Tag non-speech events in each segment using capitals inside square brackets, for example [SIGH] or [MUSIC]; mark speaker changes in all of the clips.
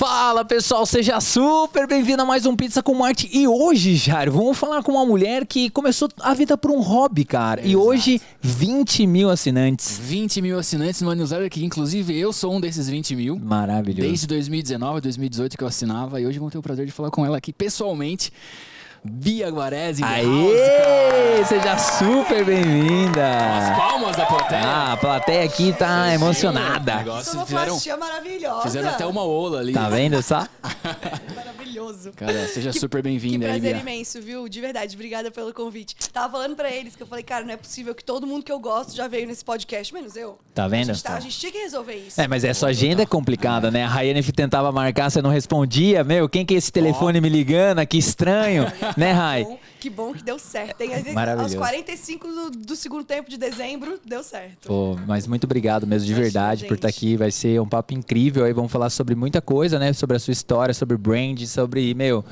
Speaker 1: Fala pessoal, seja super bem-vindo a mais um Pizza com Marte. E hoje, Jairo, vamos falar com uma mulher que começou a vida por um hobby, cara. E
Speaker 2: Exato.
Speaker 1: hoje, 20 mil assinantes.
Speaker 2: 20 mil assinantes no newsletter, que inclusive eu sou um desses 20 mil.
Speaker 1: Maravilhoso.
Speaker 2: Desde 2019, 2018 que eu assinava. E hoje vamos ter o prazer de falar com ela aqui pessoalmente. Bia Guarese.
Speaker 1: Aê! Seja super bem-vinda.
Speaker 2: As palmas da plateia.
Speaker 1: Ah, a plateia aqui tá
Speaker 2: O
Speaker 1: emocionada.
Speaker 2: negócio, fizeram,
Speaker 3: maravilhosa.
Speaker 2: fizeram até uma ola ali.
Speaker 1: Tá vendo só? [LAUGHS]
Speaker 3: Maravilhoso.
Speaker 2: Cara, seja super
Speaker 3: Que
Speaker 2: bem-vinda aí,
Speaker 3: prazer
Speaker 2: Bia.
Speaker 3: imenso, viu? De verdade, obrigada pelo convite. Tava falando pra eles que eu falei, cara, não é possível que todo mundo que eu gosto já veio nesse podcast, menos eu.
Speaker 1: Tá vendo?
Speaker 3: A gente, tá- a gente tinha que resolver isso.
Speaker 1: É, mas essa agenda é complicada, né? A Rayane tentava marcar, você não respondia. Meu, quem que é esse telefone me ligando? Que estranho, [LAUGHS] né?
Speaker 3: Bom, que bom que deu certo. Hein?
Speaker 1: Maravilhoso.
Speaker 3: Aos 45 do, do segundo tempo de dezembro, deu certo.
Speaker 1: Pô, mas muito obrigado mesmo, de
Speaker 3: Imagina,
Speaker 1: verdade, por estar
Speaker 3: gente.
Speaker 1: aqui. Vai ser um papo incrível aí. Vamos falar sobre muita coisa, né? Sobre a sua história, sobre brand, sobre, meu,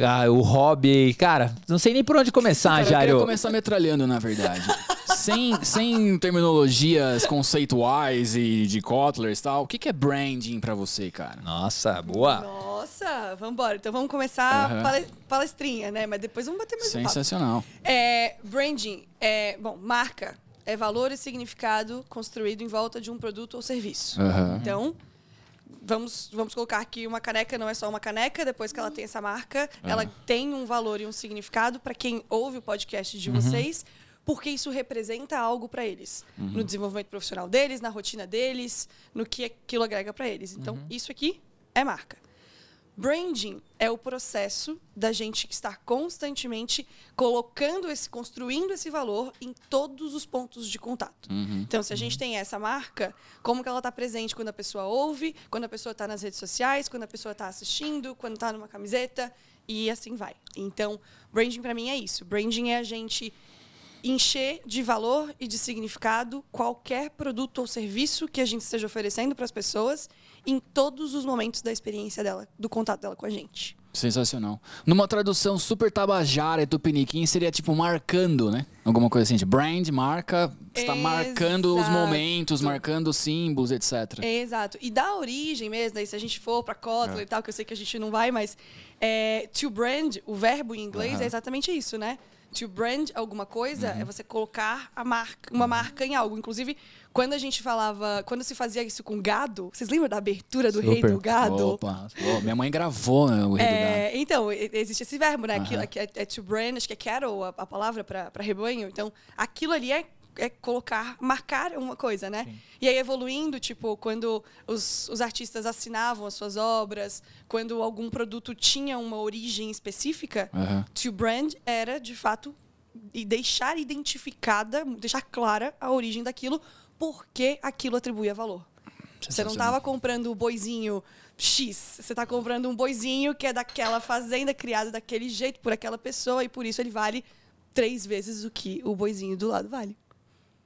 Speaker 1: ah, o hobby. Cara, não sei nem por onde começar,
Speaker 2: Cara, eu queria
Speaker 1: Jairo.
Speaker 2: começar metralhando, na verdade. [LAUGHS] sem, sem terminologias conceituais e de Kotlers e tal. O que, que é branding pra você, cara?
Speaker 1: Nossa, boa.
Speaker 3: Nossa, vambora. Então vamos começar pale- palestrinha, né? Mas depois vamos bater mais um papo.
Speaker 2: Sensacional.
Speaker 3: É, branding é, bom, marca é valor e significado construído em volta de um produto ou serviço.
Speaker 2: Aham.
Speaker 3: Então, vamos, vamos colocar aqui uma caneca, não é só uma caneca, depois que ela tem essa marca, ela tem um valor e um significado para quem ouve o podcast de vocês, porque isso representa algo para eles, no desenvolvimento profissional deles, na rotina deles, no que aquilo agrega para eles. Então, isso aqui é marca. Branding é o processo da gente estar constantemente colocando esse, construindo esse valor em todos os pontos de contato. Então, se a gente tem essa marca, como que ela está presente quando a pessoa ouve, quando a pessoa está nas redes sociais, quando a pessoa está assistindo, quando está numa camiseta e assim vai. Então, branding para mim é isso. Branding é a gente encher de valor e de significado qualquer produto ou serviço que a gente esteja oferecendo para as pessoas em todos os momentos da experiência dela, do contato dela com a gente.
Speaker 2: Sensacional. Numa tradução super tabajara e tupiniquim, seria tipo marcando, né? Alguma coisa assim, tipo brand, marca, está marcando os momentos, marcando os símbolos, etc.
Speaker 3: É, exato. E da origem mesmo, daí se a gente for para Kotlin
Speaker 2: É.
Speaker 3: e tal, que eu sei que a gente não vai, mas é, to brand, o verbo em inglês é exatamente isso, né? To brand alguma coisa
Speaker 2: Uhum.
Speaker 3: é você colocar a marca, uma marca em algo. Inclusive, quando a gente falava, quando se fazia isso com gado, vocês lembram da abertura do rei
Speaker 1: Super.
Speaker 3: do gado?
Speaker 2: Opa, Pô, minha mãe gravou né, o Rei do Gado.
Speaker 3: É, então, existe esse verbo, né? Aquilo, que é, é to brand, acho que é cattle, a, a palavra para rebanho. Então, aquilo ali é, é colocar, marcar uma coisa, né? E aí, evoluindo, tipo, quando os, os artistas assinavam as suas obras, quando algum produto tinha uma origem específica,
Speaker 2: Aham.
Speaker 3: to brand era, de fato, e deixar identificada, deixar clara a origem daquilo, porque aquilo atribuía valor. Você não estava comprando o boizinho X, você está comprando um boizinho que é daquela fazenda, criado daquele jeito, por aquela pessoa, e por isso ele vale três vezes o que o boizinho do lado vale.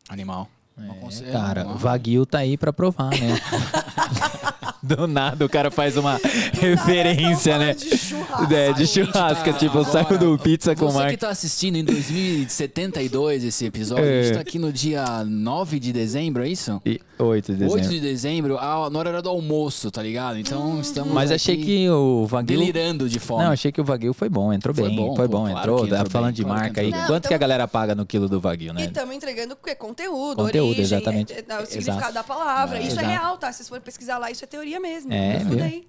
Speaker 2: Animal.
Speaker 1: É, cara, o Vaguio tá aí pra provar, né? [LAUGHS] Do nada o cara faz uma [LAUGHS] referência, né?
Speaker 3: De churrasco.
Speaker 1: É, de churrasco,
Speaker 2: Tá,
Speaker 1: tipo, saiu
Speaker 2: agora,
Speaker 1: do pizza com
Speaker 2: Você que
Speaker 1: marca.
Speaker 2: tá assistindo em 2072 esse episódio, a
Speaker 1: É.
Speaker 2: gente tá aqui no dia 9 de dezembro, é isso?
Speaker 1: E 8 de
Speaker 2: 8
Speaker 1: dezembro.
Speaker 2: de dezembro, a- na hora do almoço, tá ligado? Então estamos
Speaker 1: Mas achei que o Vaguio.
Speaker 2: delirando de fome.
Speaker 1: Não, achei que o Vaguio foi bom, entrou
Speaker 2: Foi
Speaker 1: bem.
Speaker 2: bom,
Speaker 1: foi
Speaker 2: pô,
Speaker 1: bom,
Speaker 2: claro
Speaker 1: entrou.
Speaker 2: que
Speaker 1: Tá
Speaker 2: entrou
Speaker 1: falando
Speaker 2: bem,
Speaker 1: de
Speaker 2: claro que
Speaker 1: marca aí.
Speaker 3: bem.
Speaker 1: Quanto
Speaker 3: Não,
Speaker 1: que a
Speaker 3: então-
Speaker 1: galera paga no quilo do Vaguio, né?
Speaker 3: E estamos entregando porque é conteúdo,
Speaker 1: Conteúdo,
Speaker 3: origem,
Speaker 1: exatamente.
Speaker 3: é- é o
Speaker 1: Exato.
Speaker 3: significado da palavra.
Speaker 1: É,
Speaker 3: isso é
Speaker 1: exato.
Speaker 3: real, tá? Se você for pesquisar lá, isso é teoria mesmo.
Speaker 1: É.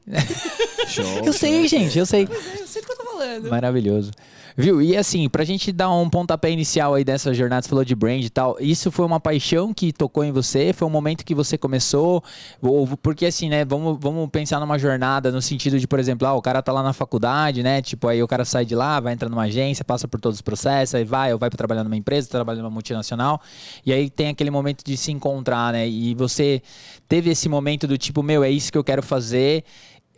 Speaker 1: [LAUGHS]
Speaker 2: Show.
Speaker 1: Eu sei, gente, eu sei.
Speaker 3: Pois é, eu sei do que eu tô falando.
Speaker 1: Maravilhoso. Viu? E assim, pra gente dar um pontapé inicial aí dessa jornada, você falou de brand e tal, isso foi uma paixão que tocou em você? Foi um momento que você começou? Ou, porque assim, né, vamos, vamos pensar numa jornada no sentido de, por exemplo, ah, o cara tá lá na faculdade, né, tipo, aí o cara sai de lá, vai entrar numa agência, passa por todos os processos, aí vai, ou vai pra trabalhar numa empresa, trabalha numa multinacional, e aí tem aquele momento de se encontrar, né, e você teve esse momento do tipo, meu, é isso que eu quero fazer,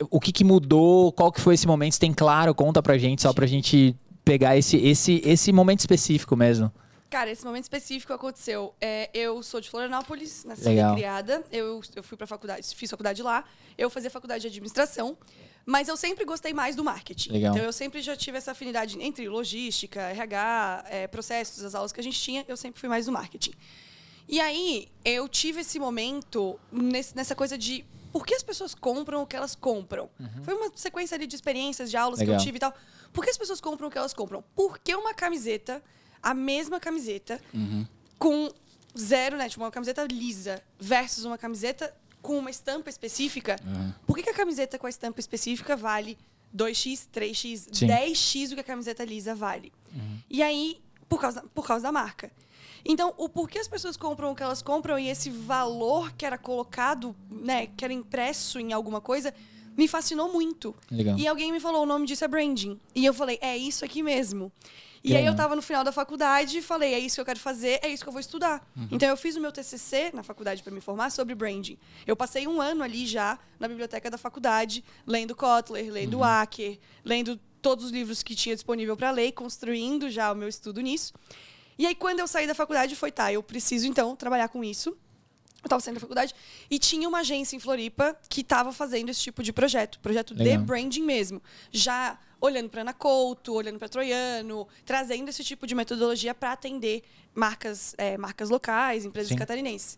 Speaker 1: o que, que mudou? Qual que foi esse momento? Se tem claro, conta pra gente, só pra gente pegar esse, esse, esse momento específico mesmo.
Speaker 3: Cara, esse momento específico aconteceu. É, eu sou de Florianópolis, nasci
Speaker 1: Legal.
Speaker 3: e criada. Eu, eu fui pra faculdade, fiz faculdade lá. Eu fazia faculdade de administração. Mas eu sempre gostei mais do marketing.
Speaker 1: Legal.
Speaker 3: Então eu sempre já tive essa afinidade entre logística, RH, é, processos, as aulas que a gente tinha, eu sempre fui mais do marketing. E aí, eu tive esse momento nesse- nessa coisa de por que as pessoas compram o que elas compram? Foi uma sequência de experiências, de aulas que
Speaker 1: Legal.
Speaker 3: eu tive e tal. Por que as pessoas compram o que elas compram? Por que uma camiseta, a mesma camiseta, com zero, né? Tipo, uma camiseta lisa versus uma camiseta com uma estampa específica, por que, que a camiseta com a estampa específica vale 2x, 3x,
Speaker 1: Sim.
Speaker 3: 10x o que a camiseta lisa vale? E aí, por causa, por causa da marca. Então, o porquê as pessoas compram o que elas compram e esse valor que era colocado, né, que era impresso em alguma coisa, me fascinou muito.
Speaker 1: Legal.
Speaker 3: E alguém me falou, o nome disso é branding. E eu falei, é isso aqui mesmo. E aí eu
Speaker 1: legal.
Speaker 3: tava no final da faculdade e falei, é isso que eu quero fazer, é isso que eu vou estudar. Então eu fiz o meu TCC na faculdade para me formar sobre branding. Eu passei um ano ali já na biblioteca da faculdade, lendo Kotler, lendo Acker, lendo todos os livros que tinha disponível para ler, construindo já o meu estudo nisso. E aí quando eu saí da faculdade foi, tá, eu preciso então trabalhar com isso. Eu estava saindo da faculdade e tinha uma agência em Floripa que estava fazendo esse tipo de projeto, projeto de
Speaker 1: Legal.
Speaker 3: branding mesmo, já olhando para Ana Couto, olhando para Troiano, trazendo esse tipo de metodologia para atender marcas, é, marcas locais, empresas
Speaker 1: Sim.
Speaker 3: catarinenses.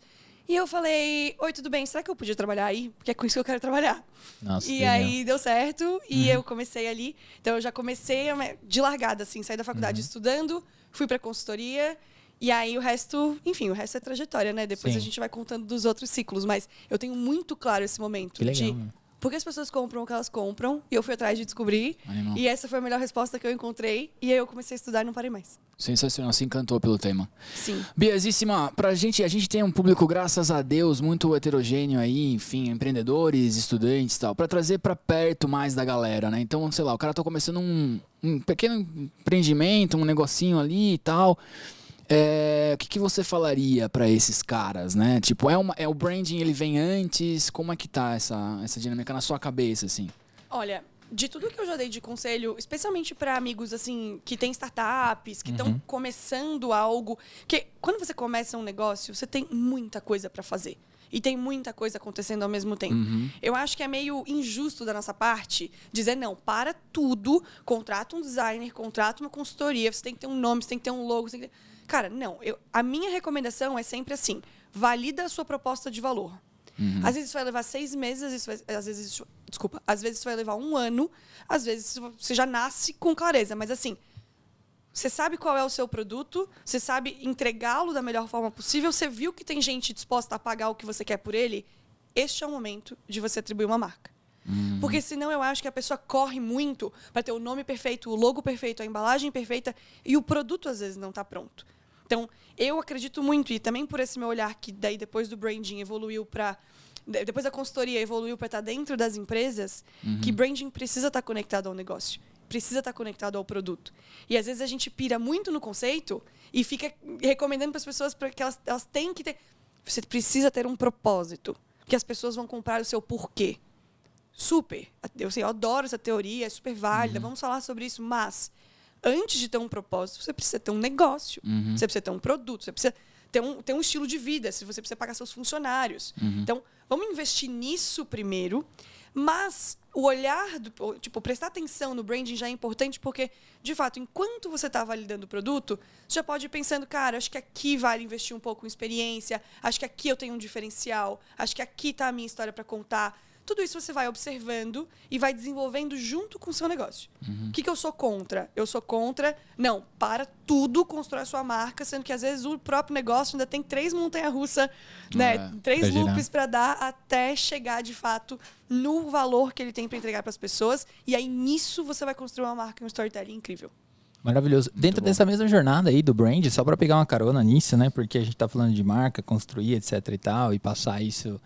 Speaker 3: E eu falei, oi, tudo bem? Será que eu podia trabalhar aí? Porque é com isso que eu quero trabalhar.
Speaker 1: Nossa,
Speaker 3: e
Speaker 1: legal.
Speaker 3: aí deu certo e
Speaker 1: Uhum.
Speaker 3: eu comecei ali. Então eu já comecei de largada, assim, saí da faculdade
Speaker 1: Uhum.
Speaker 3: estudando, fui para consultoria. E aí o resto, enfim, o resto é trajetória, né? Depois
Speaker 1: Sim.
Speaker 3: a gente vai contando dos outros ciclos, mas eu tenho muito claro esse momento
Speaker 1: Que legal,
Speaker 3: de
Speaker 1: meu.
Speaker 3: por que as pessoas compram o que elas compram, e eu fui atrás de descobrir.
Speaker 2: Animal.
Speaker 3: E essa foi a melhor resposta que eu encontrei, e aí eu comecei a estudar e não parei mais.
Speaker 2: Sensacional, se encantou pelo tema.
Speaker 3: Sim.
Speaker 2: Biasíssima, pra gente, a gente tem um público, graças a Deus, muito heterogêneo aí, enfim, empreendedores, estudantes e tal, pra trazer pra perto mais da galera, né? Então, sei lá, o cara tá começando um, um pequeno empreendimento, um negocinho ali e tal. É, o que, que você falaria pra esses caras, né? Tipo, é, uma, é o branding, ele vem antes? Como é que tá essa, essa dinâmica na sua cabeça, assim?
Speaker 3: Olha, de tudo que eu já dei de conselho, especialmente para amigos assim que têm startups, que estão começando algo, que quando você começa um negócio, você tem muita coisa para fazer. E tem muita coisa acontecendo ao mesmo tempo. Eu acho que é meio injusto da nossa parte dizer, não, para tudo, contrata um designer, contrata uma consultoria, você tem que ter um nome, você tem que ter um logo. Você tem que ter... Cara, não. Eu, a minha recomendação é sempre assim: valida a sua proposta de valor. Às vezes isso vai levar seis meses, às vezes, vai- às vezes isso- desculpa, às vezes isso vai levar um ano, às vezes você já nasce com clareza, mas assim, você sabe qual é o seu produto, você sabe entregá-lo da melhor forma possível, você viu que tem gente disposta a pagar o que você quer por ele, este é o momento de você atribuir uma marca. Porque senão eu acho que a pessoa corre muito para ter o nome perfeito, o logo perfeito, a embalagem perfeita e o produto às vezes não está pronto. Então, eu acredito muito, e também por esse meu olhar que daí depois do branding evoluiu para. Depois da consultoria evoluiu para estar dentro das empresas, que branding precisa estar conectado ao negócio, precisa estar conectado ao produto. E às vezes a gente pira muito no conceito e fica recomendando para as pessoas que elas, elas têm que ter. Você precisa ter um propósito, que as pessoas vão comprar o seu porquê. Super. Eu, sei, eu adoro essa teoria, é super válida, vamos falar sobre isso, mas antes de ter um propósito, você precisa ter um negócio, você precisa ter um produto, você precisa ter um, ter um estilo de vida, se você precisa pagar seus funcionários. Então, vamos investir nisso primeiro, mas o olhar, do, tipo, prestar atenção no branding já é importante porque, de fato, enquanto você está validando o produto, você já pode ir pensando, cara, acho que aqui vale investir um pouco em experiência, acho que aqui eu tenho um diferencial, acho que aqui está a minha história para contar. Tudo isso você vai observando e vai desenvolvendo junto com o seu negócio. O que, que eu sou contra? Eu sou contra, não, para tudo, constrói a sua marca, sendo que às vezes o próprio negócio ainda tem três montanhas-russas, né?
Speaker 2: É,
Speaker 3: três
Speaker 1: pra girar.
Speaker 3: loops para dar até chegar de fato no valor que ele tem para entregar para as pessoas. E aí nisso você vai construir uma marca e um storytelling incrível.
Speaker 1: Maravilhoso. Dentro
Speaker 2: bom.
Speaker 1: dessa mesma jornada aí do brand, só para pegar uma carona nisso, né? Porque a gente tá falando de marca, construir, etc e tal, e passar isso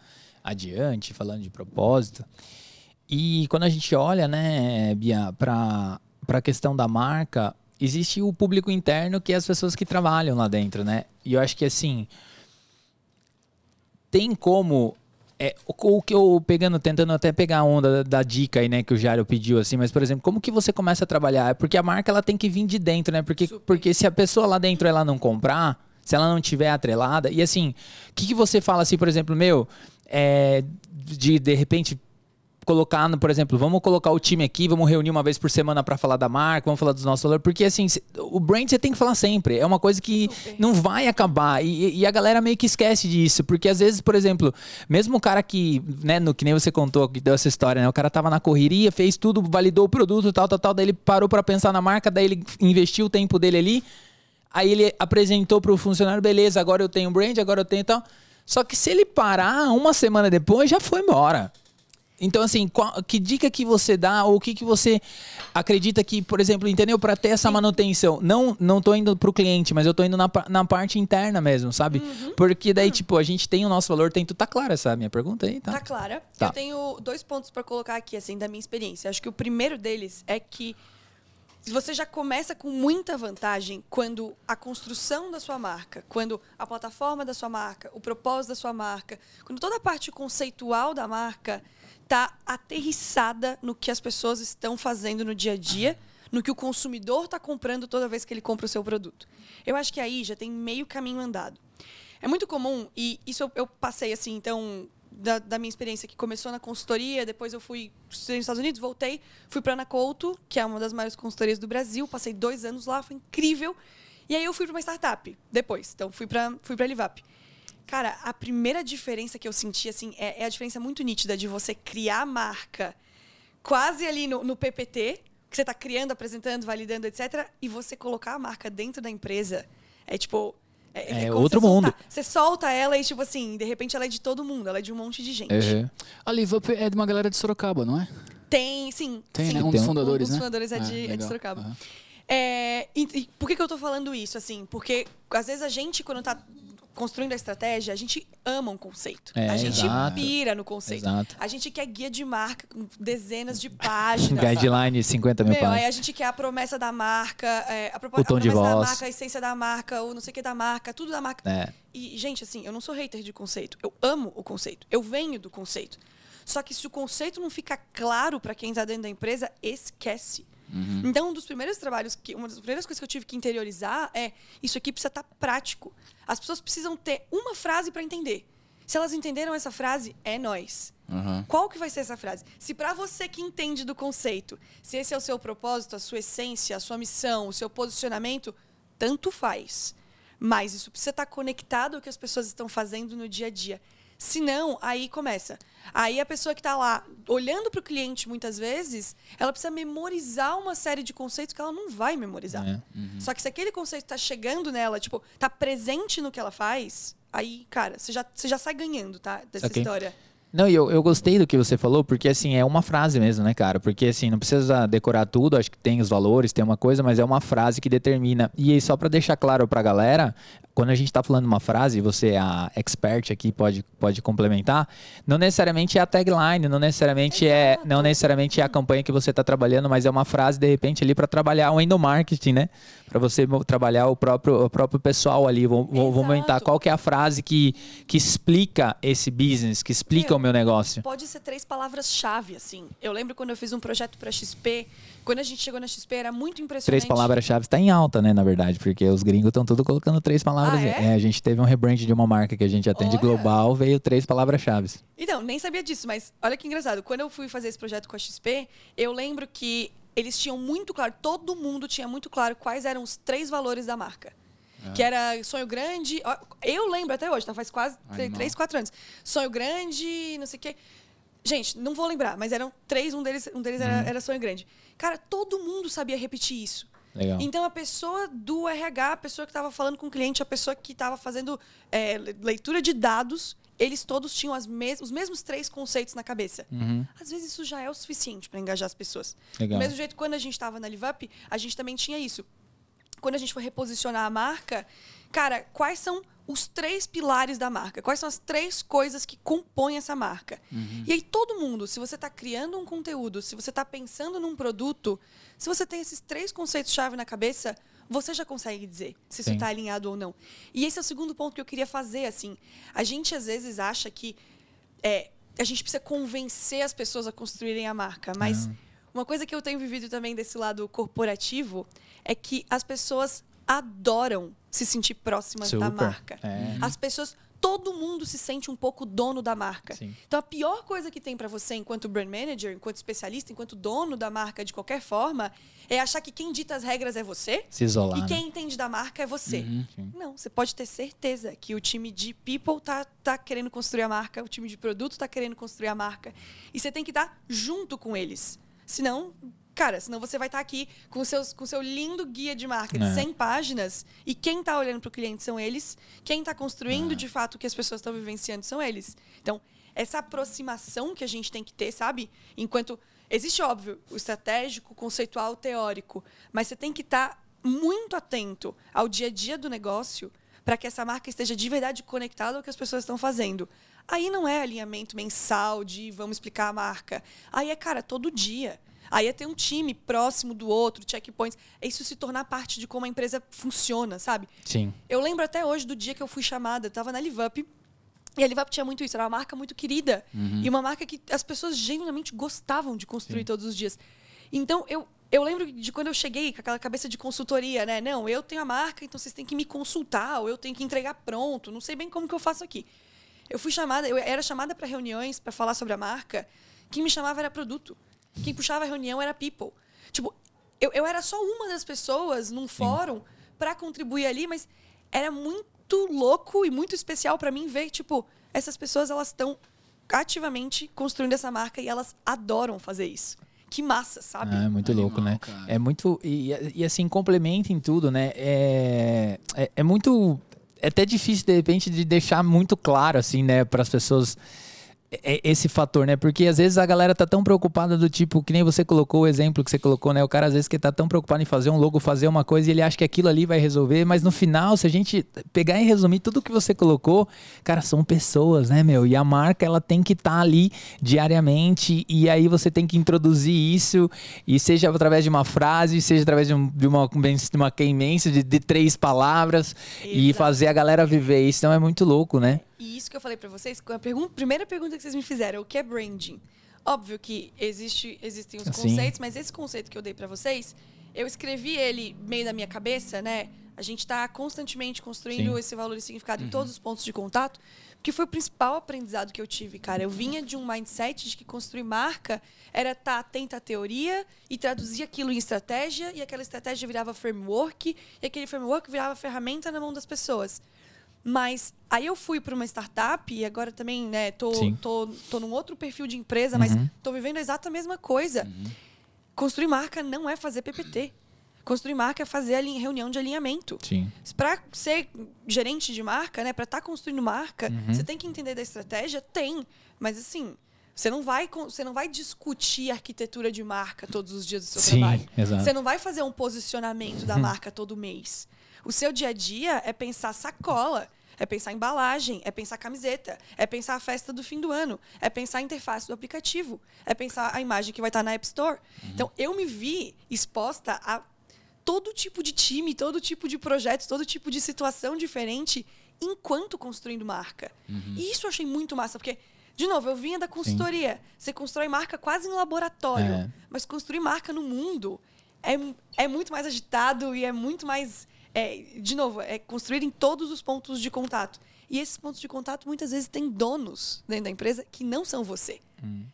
Speaker 1: adiante, falando de propósito. E quando a gente olha, né, Bia, para a questão da marca, existe o público interno que é as pessoas que trabalham lá dentro, né? E eu acho que assim, tem como é, o, o que eu pegando, tentando até pegar a onda da, da dica aí, né, que o Jairo pediu, assim, mas, por exemplo, como que você começa a trabalhar? É Porque a marca, ela tem que vir de dentro, né? Porque,
Speaker 3: Super.
Speaker 1: porque se a pessoa lá dentro, ela não comprar, se ela não tiver atrelada, e assim, o que, que você fala, assim, por exemplo, meu, é, de, de repente, colocar, por exemplo, vamos colocar o time aqui, vamos reunir uma vez por semana pra falar da marca, vamos falar dos nossos valores, porque assim, o brand você tem que falar sempre, é uma coisa que
Speaker 3: Super.
Speaker 1: não vai acabar e, e a galera meio que esquece disso, porque às vezes, por exemplo, mesmo o cara que, né, no que nem você contou, que deu essa história, né, o cara tava na correria, fez tudo, validou o produto, tal, tal, tal, daí ele parou pra pensar na marca, daí ele investiu o tempo dele ali, Aí ele apresentou pro funcionário, beleza, agora eu tenho brand, agora eu tenho tal. Só que se ele parar uma semana depois, já foi embora. Então, assim, qual- que dica que você dá ou o que, que você acredita que, por exemplo, entendeu? Para ter essa manutenção. Não, não tô indo pro cliente, mas eu tô indo na, na parte interna mesmo, sabe?
Speaker 3: Uhum.
Speaker 1: Porque daí, tipo, a gente tem o nosso valor, tem tudo. Tá clara essa minha pergunta aí, tá?
Speaker 3: Tá clara.
Speaker 1: Tá.
Speaker 3: Eu tenho dois pontos pra colocar aqui, assim, da minha experiência. Acho que o primeiro deles é que você já começa com muita vantagem quando a construção da sua marca, quando a plataforma da sua marca, o propósito da sua marca, quando toda a parte conceitual da marca está aterrissada no que as pessoas estão fazendo no dia a dia, no que o consumidor está comprando toda vez que ele compra o seu produto. Eu acho que aí já tem meio caminho andado. É muito comum, e isso eu, eu passei assim, então, da, da minha experiência, que começou na consultoria, depois eu fui nos Estados Unidos, voltei, fui para a Ana que é uma das maiores consultorias do Brasil, passei dois anos lá, foi incrível. E aí eu fui para uma startup depois, então fui para fui para Livap. Cara, a primeira diferença que eu senti, assim, é, é a diferença muito nítida de você criar a marca quase ali no, no PPT, que você está criando, apresentando, validando, etc., e você colocar a marca dentro da empresa. É tipo.
Speaker 1: É
Speaker 3: como
Speaker 1: outro
Speaker 3: você soltar-
Speaker 1: mundo.
Speaker 3: Você solta ela e, tipo assim, de repente ela é de todo mundo, ela é de um monte de gente.
Speaker 1: Uhum.
Speaker 2: A Live Up é de uma galera de Sorocaba, não é?
Speaker 3: Tem, sim.
Speaker 2: Tem,
Speaker 3: sim.
Speaker 2: né? Um dos
Speaker 1: um-
Speaker 2: fundadores,
Speaker 3: um dos
Speaker 2: né?
Speaker 3: fundadores é de, é de. Sorocaba.
Speaker 2: Aham.
Speaker 3: É, e, e por que, que eu tô falando isso, assim? Porque, às vezes, a gente, quando tá construindo a estratégia, a gente ama um conceito.
Speaker 1: É,
Speaker 3: a gente
Speaker 1: exato.
Speaker 3: pira no conceito.
Speaker 1: Exato.
Speaker 3: A gente quer guia de marca com dezenas de páginas. [LAUGHS]
Speaker 1: Guideline 50 mil
Speaker 3: Meu, aí
Speaker 1: páginas.
Speaker 3: a gente quer a promessa da marca, é, a, propo-
Speaker 1: O tom
Speaker 3: a
Speaker 1: de voz.
Speaker 3: marca, a essência da marca, o não sei o que da marca, tudo da marca.
Speaker 1: É.
Speaker 3: E, gente, assim, eu não sou hater de conceito. Eu amo o conceito. Eu venho do conceito. Só que se o conceito não fica claro para quem está dentro da empresa, esquece. Então, um dos primeiros trabalhos, que, uma das primeiras coisas que eu tive que interiorizar é isso aqui precisa estar prático. As pessoas precisam ter uma frase para entender. Se elas entenderam essa frase, é nós.
Speaker 2: Aham.
Speaker 3: Qual que vai ser essa frase? Se para você que entende do conceito, se esse é o seu propósito, a sua essência, a sua missão, o seu posicionamento, tanto faz. Mas isso precisa estar conectado ao que as pessoas estão fazendo no dia a dia. Se não, aí começa. Aí a pessoa que está lá olhando para o cliente muitas vezes, ela precisa memorizar uma série de conceitos que ela não vai memorizar.
Speaker 1: É.
Speaker 3: Só que se aquele conceito está chegando nela, tipo, tá presente no que ela faz, aí, cara, você já, você já sai ganhando, tá? Dessa
Speaker 1: Saquei.
Speaker 3: história.
Speaker 1: Não, e eu, eu gostei do que você falou, porque assim, é uma frase mesmo, né, cara? Porque assim, não precisa decorar tudo, acho que tem os valores, tem uma coisa, mas é uma frase que determina. E aí, só pra deixar claro pra galera, quando a gente tá falando uma frase, você, é a expert aqui, pode, pode complementar, não necessariamente é a tagline, não necessariamente é, não necessariamente é a campanha que você tá trabalhando, mas é uma frase, de repente, ali pra trabalhar o endomarketing, né? Pra você trabalhar o próprio, o próprio pessoal ali. Vou, vou, vou aumentar qual que é a frase que, que explica esse business, que explica
Speaker 3: Meu,
Speaker 1: o meu negócio.
Speaker 3: Pode ser três palavras-chave, assim. Eu lembro quando eu fiz um projeto para XP, quando a gente chegou na XP, era muito impressionante.
Speaker 1: Três palavras-chave está em alta, né, na verdade, porque os gringos estão tudo colocando três palavras.
Speaker 3: Ah, é?
Speaker 1: a gente teve um rebrand de uma marca que a gente atende
Speaker 3: Olha.
Speaker 1: global, veio três palavras-chave.
Speaker 3: Então, nem sabia disso, mas olha que engraçado. Quando eu fui fazer esse projeto com a XP, eu lembro que eles tinham muito claro, todo mundo tinha muito claro quais eram os três valores da marca. Que era sonho grande. Eu lembro até hoje, tá? Faz quase
Speaker 2: Animal.
Speaker 3: três, quatro anos. Sonho grande, não sei o quê. Gente, não vou lembrar, mas eram três, um deles, um deles era, era sonho grande. Cara, todo mundo sabia repetir isso.
Speaker 1: Legal.
Speaker 3: Então, a pessoa do RH, a pessoa que estava falando com o cliente, a pessoa que estava fazendo é, le- leitura de dados, eles todos tinham as mes os mesmos três conceitos na cabeça.
Speaker 1: Uhum.
Speaker 3: Às vezes, isso já é o suficiente para engajar as pessoas.
Speaker 1: Legal.
Speaker 3: Do mesmo jeito, quando a gente estava na LiveUp, a gente também tinha isso. Quando a gente foi reposicionar a marca, cara, quais são os três pilares da marca? Quais são as três coisas que compõem essa marca? E aí, todo mundo, se você está criando um conteúdo, se você está pensando num produto, se você tem esses três conceitos-chave na cabeça, você já consegue dizer se isso
Speaker 1: Sim.
Speaker 3: está alinhado ou não. E esse é o segundo ponto que eu queria fazer, assim. A gente, às vezes, acha que é, a gente precisa convencer as pessoas a construírem a marca, mas uma coisa que eu tenho vivido também desse lado corporativo é que as pessoas adoram se sentir próximas da
Speaker 1: Super.
Speaker 3: marca.
Speaker 1: É.
Speaker 3: As pessoas todo mundo se sente um pouco dono da marca.
Speaker 1: Sim.
Speaker 3: Então a pior coisa que tem para você enquanto brand manager, enquanto especialista, enquanto dono da marca de qualquer forma, é achar que quem dita as regras é você
Speaker 1: Se isolar.
Speaker 3: e
Speaker 1: né?
Speaker 3: quem entende da marca é você.
Speaker 1: Sim.
Speaker 3: Não, você pode ter certeza que o time de people tá, tá querendo construir a marca, o time de produto tá querendo construir a marca. E você tem que estar junto com eles. Senão, cara, senão você vai estar aqui com seus, com seu lindo guia de marca de
Speaker 1: É.
Speaker 3: 100 páginas e quem tá olhando para o cliente são eles, quem tá construindo
Speaker 1: É.
Speaker 3: de fato o que as pessoas estão vivenciando são eles. Então, essa aproximação que a gente tem que ter, sabe? Enquanto existe óbvio o estratégico, o conceitual, o teórico, mas você tem que estar muito atento ao dia a dia do negócio para que essa marca esteja de verdade conectada ao que as pessoas estão fazendo. Aí não é alinhamento mensal de vamos explicar a marca. Aí é, cara, todo dia. Aí é ter um time próximo do outro, checkpoints. É isso se tornar parte de como a empresa funciona, sabe?
Speaker 1: Sim.
Speaker 3: Eu lembro até hoje do dia que eu fui chamada. Eu tava na LiveUp. E a LiveUp tinha muito isso. Era uma marca muito querida. E uma marca que as pessoas genuinamente gostavam de construir todos os dias. Então, eu, eu lembro de quando eu cheguei com aquela cabeça de consultoria, né? Não, eu tenho a marca, então vocês têm que me consultar. Ou eu tenho que entregar pronto. Não sei bem como que eu faço aqui. Eu fui chamada... Eu era chamada para reuniões para falar sobre a marca. Quem me chamava era produto. Quem puxava a reunião era people. Tipo, eu, eu era só uma das pessoas num fórum para contribuir ali, mas era muito louco e muito especial para mim ver, tipo, essas pessoas elas estão ativamente construindo essa marca e elas adoram fazer isso. Que massa, sabe?
Speaker 1: Ah, é muito
Speaker 2: Animal,
Speaker 1: louco, né?
Speaker 2: cara.
Speaker 1: É muito. E, e assim, complementa em tudo, né? É, é, é muito. É até difícil, de repente, de deixar muito claro, assim, né, para as pessoas. É- Esse fator, né? Porque às vezes a galera tá tão preocupada do tipo, que nem você colocou o exemplo que você colocou, né? O cara às vezes que tá tão preocupado em fazer um logo, fazer uma coisa e ele acha que aquilo ali vai resolver, mas no final, se a gente pegar e resumir tudo que você colocou, cara, são pessoas, né, meu? E a marca ela tem que estar ali diariamente e aí você tem que introduzir isso e seja através de uma frase, seja através de, um- de uma de uma imensa de, de três palavras e
Speaker 3: Exato.
Speaker 1: fazer a galera viver isso. Então é muito louco, né?
Speaker 3: E isso que eu falei pra vocês, a pergun- primeira pergunta que vocês me fizeram, o que é branding? Óbvio que existe, existem os
Speaker 1: Sim.
Speaker 3: conceitos, mas esse conceito que eu dei pra vocês, eu escrevi ele meio da minha cabeça, né? A gente está constantemente construindo
Speaker 1: Sim.
Speaker 3: esse valor e significado em todos os pontos de contato, porque foi o principal aprendizado que eu tive, cara. Eu vinha de um mindset de que construir marca era estar atenta à teoria e traduzir aquilo em estratégia, e aquela estratégia virava framework, e aquele framework virava ferramenta na mão das pessoas. Mas aí eu fui para uma startup e agora também, né, tô,
Speaker 1: Sim.
Speaker 3: tô, tô num outro perfil de empresa, mas
Speaker 1: Uhum.
Speaker 3: tô vivendo a exata mesma coisa. Construir marca não é fazer PPT. Construir marca é fazer ali reunião de alinhamento.
Speaker 1: Sim.
Speaker 3: Para ser gerente de marca, né, para estar construindo marca,
Speaker 1: Uhum.
Speaker 3: você tem que entender da estratégia, tem, mas assim, você não vai você não vai discutir arquitetura de marca todos os dias do seu
Speaker 1: Sim,
Speaker 3: trabalho.
Speaker 1: exato.
Speaker 3: Você não vai fazer um posicionamento da marca todo mês. O seu dia a dia é pensar sacola, é pensar embalagem, é pensar camiseta, é pensar a festa do fim do ano, é pensar a interface do aplicativo, é pensar a imagem que vai estar na App Store. Então, eu me vi exposta a todo tipo de time, todo tipo de projeto, todo tipo de situação diferente enquanto construindo marca. E isso eu achei muito massa, porque, de novo, eu vinha da consultoria. Você constrói marca quase em laboratório,
Speaker 1: É.
Speaker 3: mas construir marca no mundo é, é muito mais agitado e é muito mais. É, de novo, é construir em todos os pontos de contato. E esses pontos de contato muitas vezes têm donos dentro da empresa que não são você.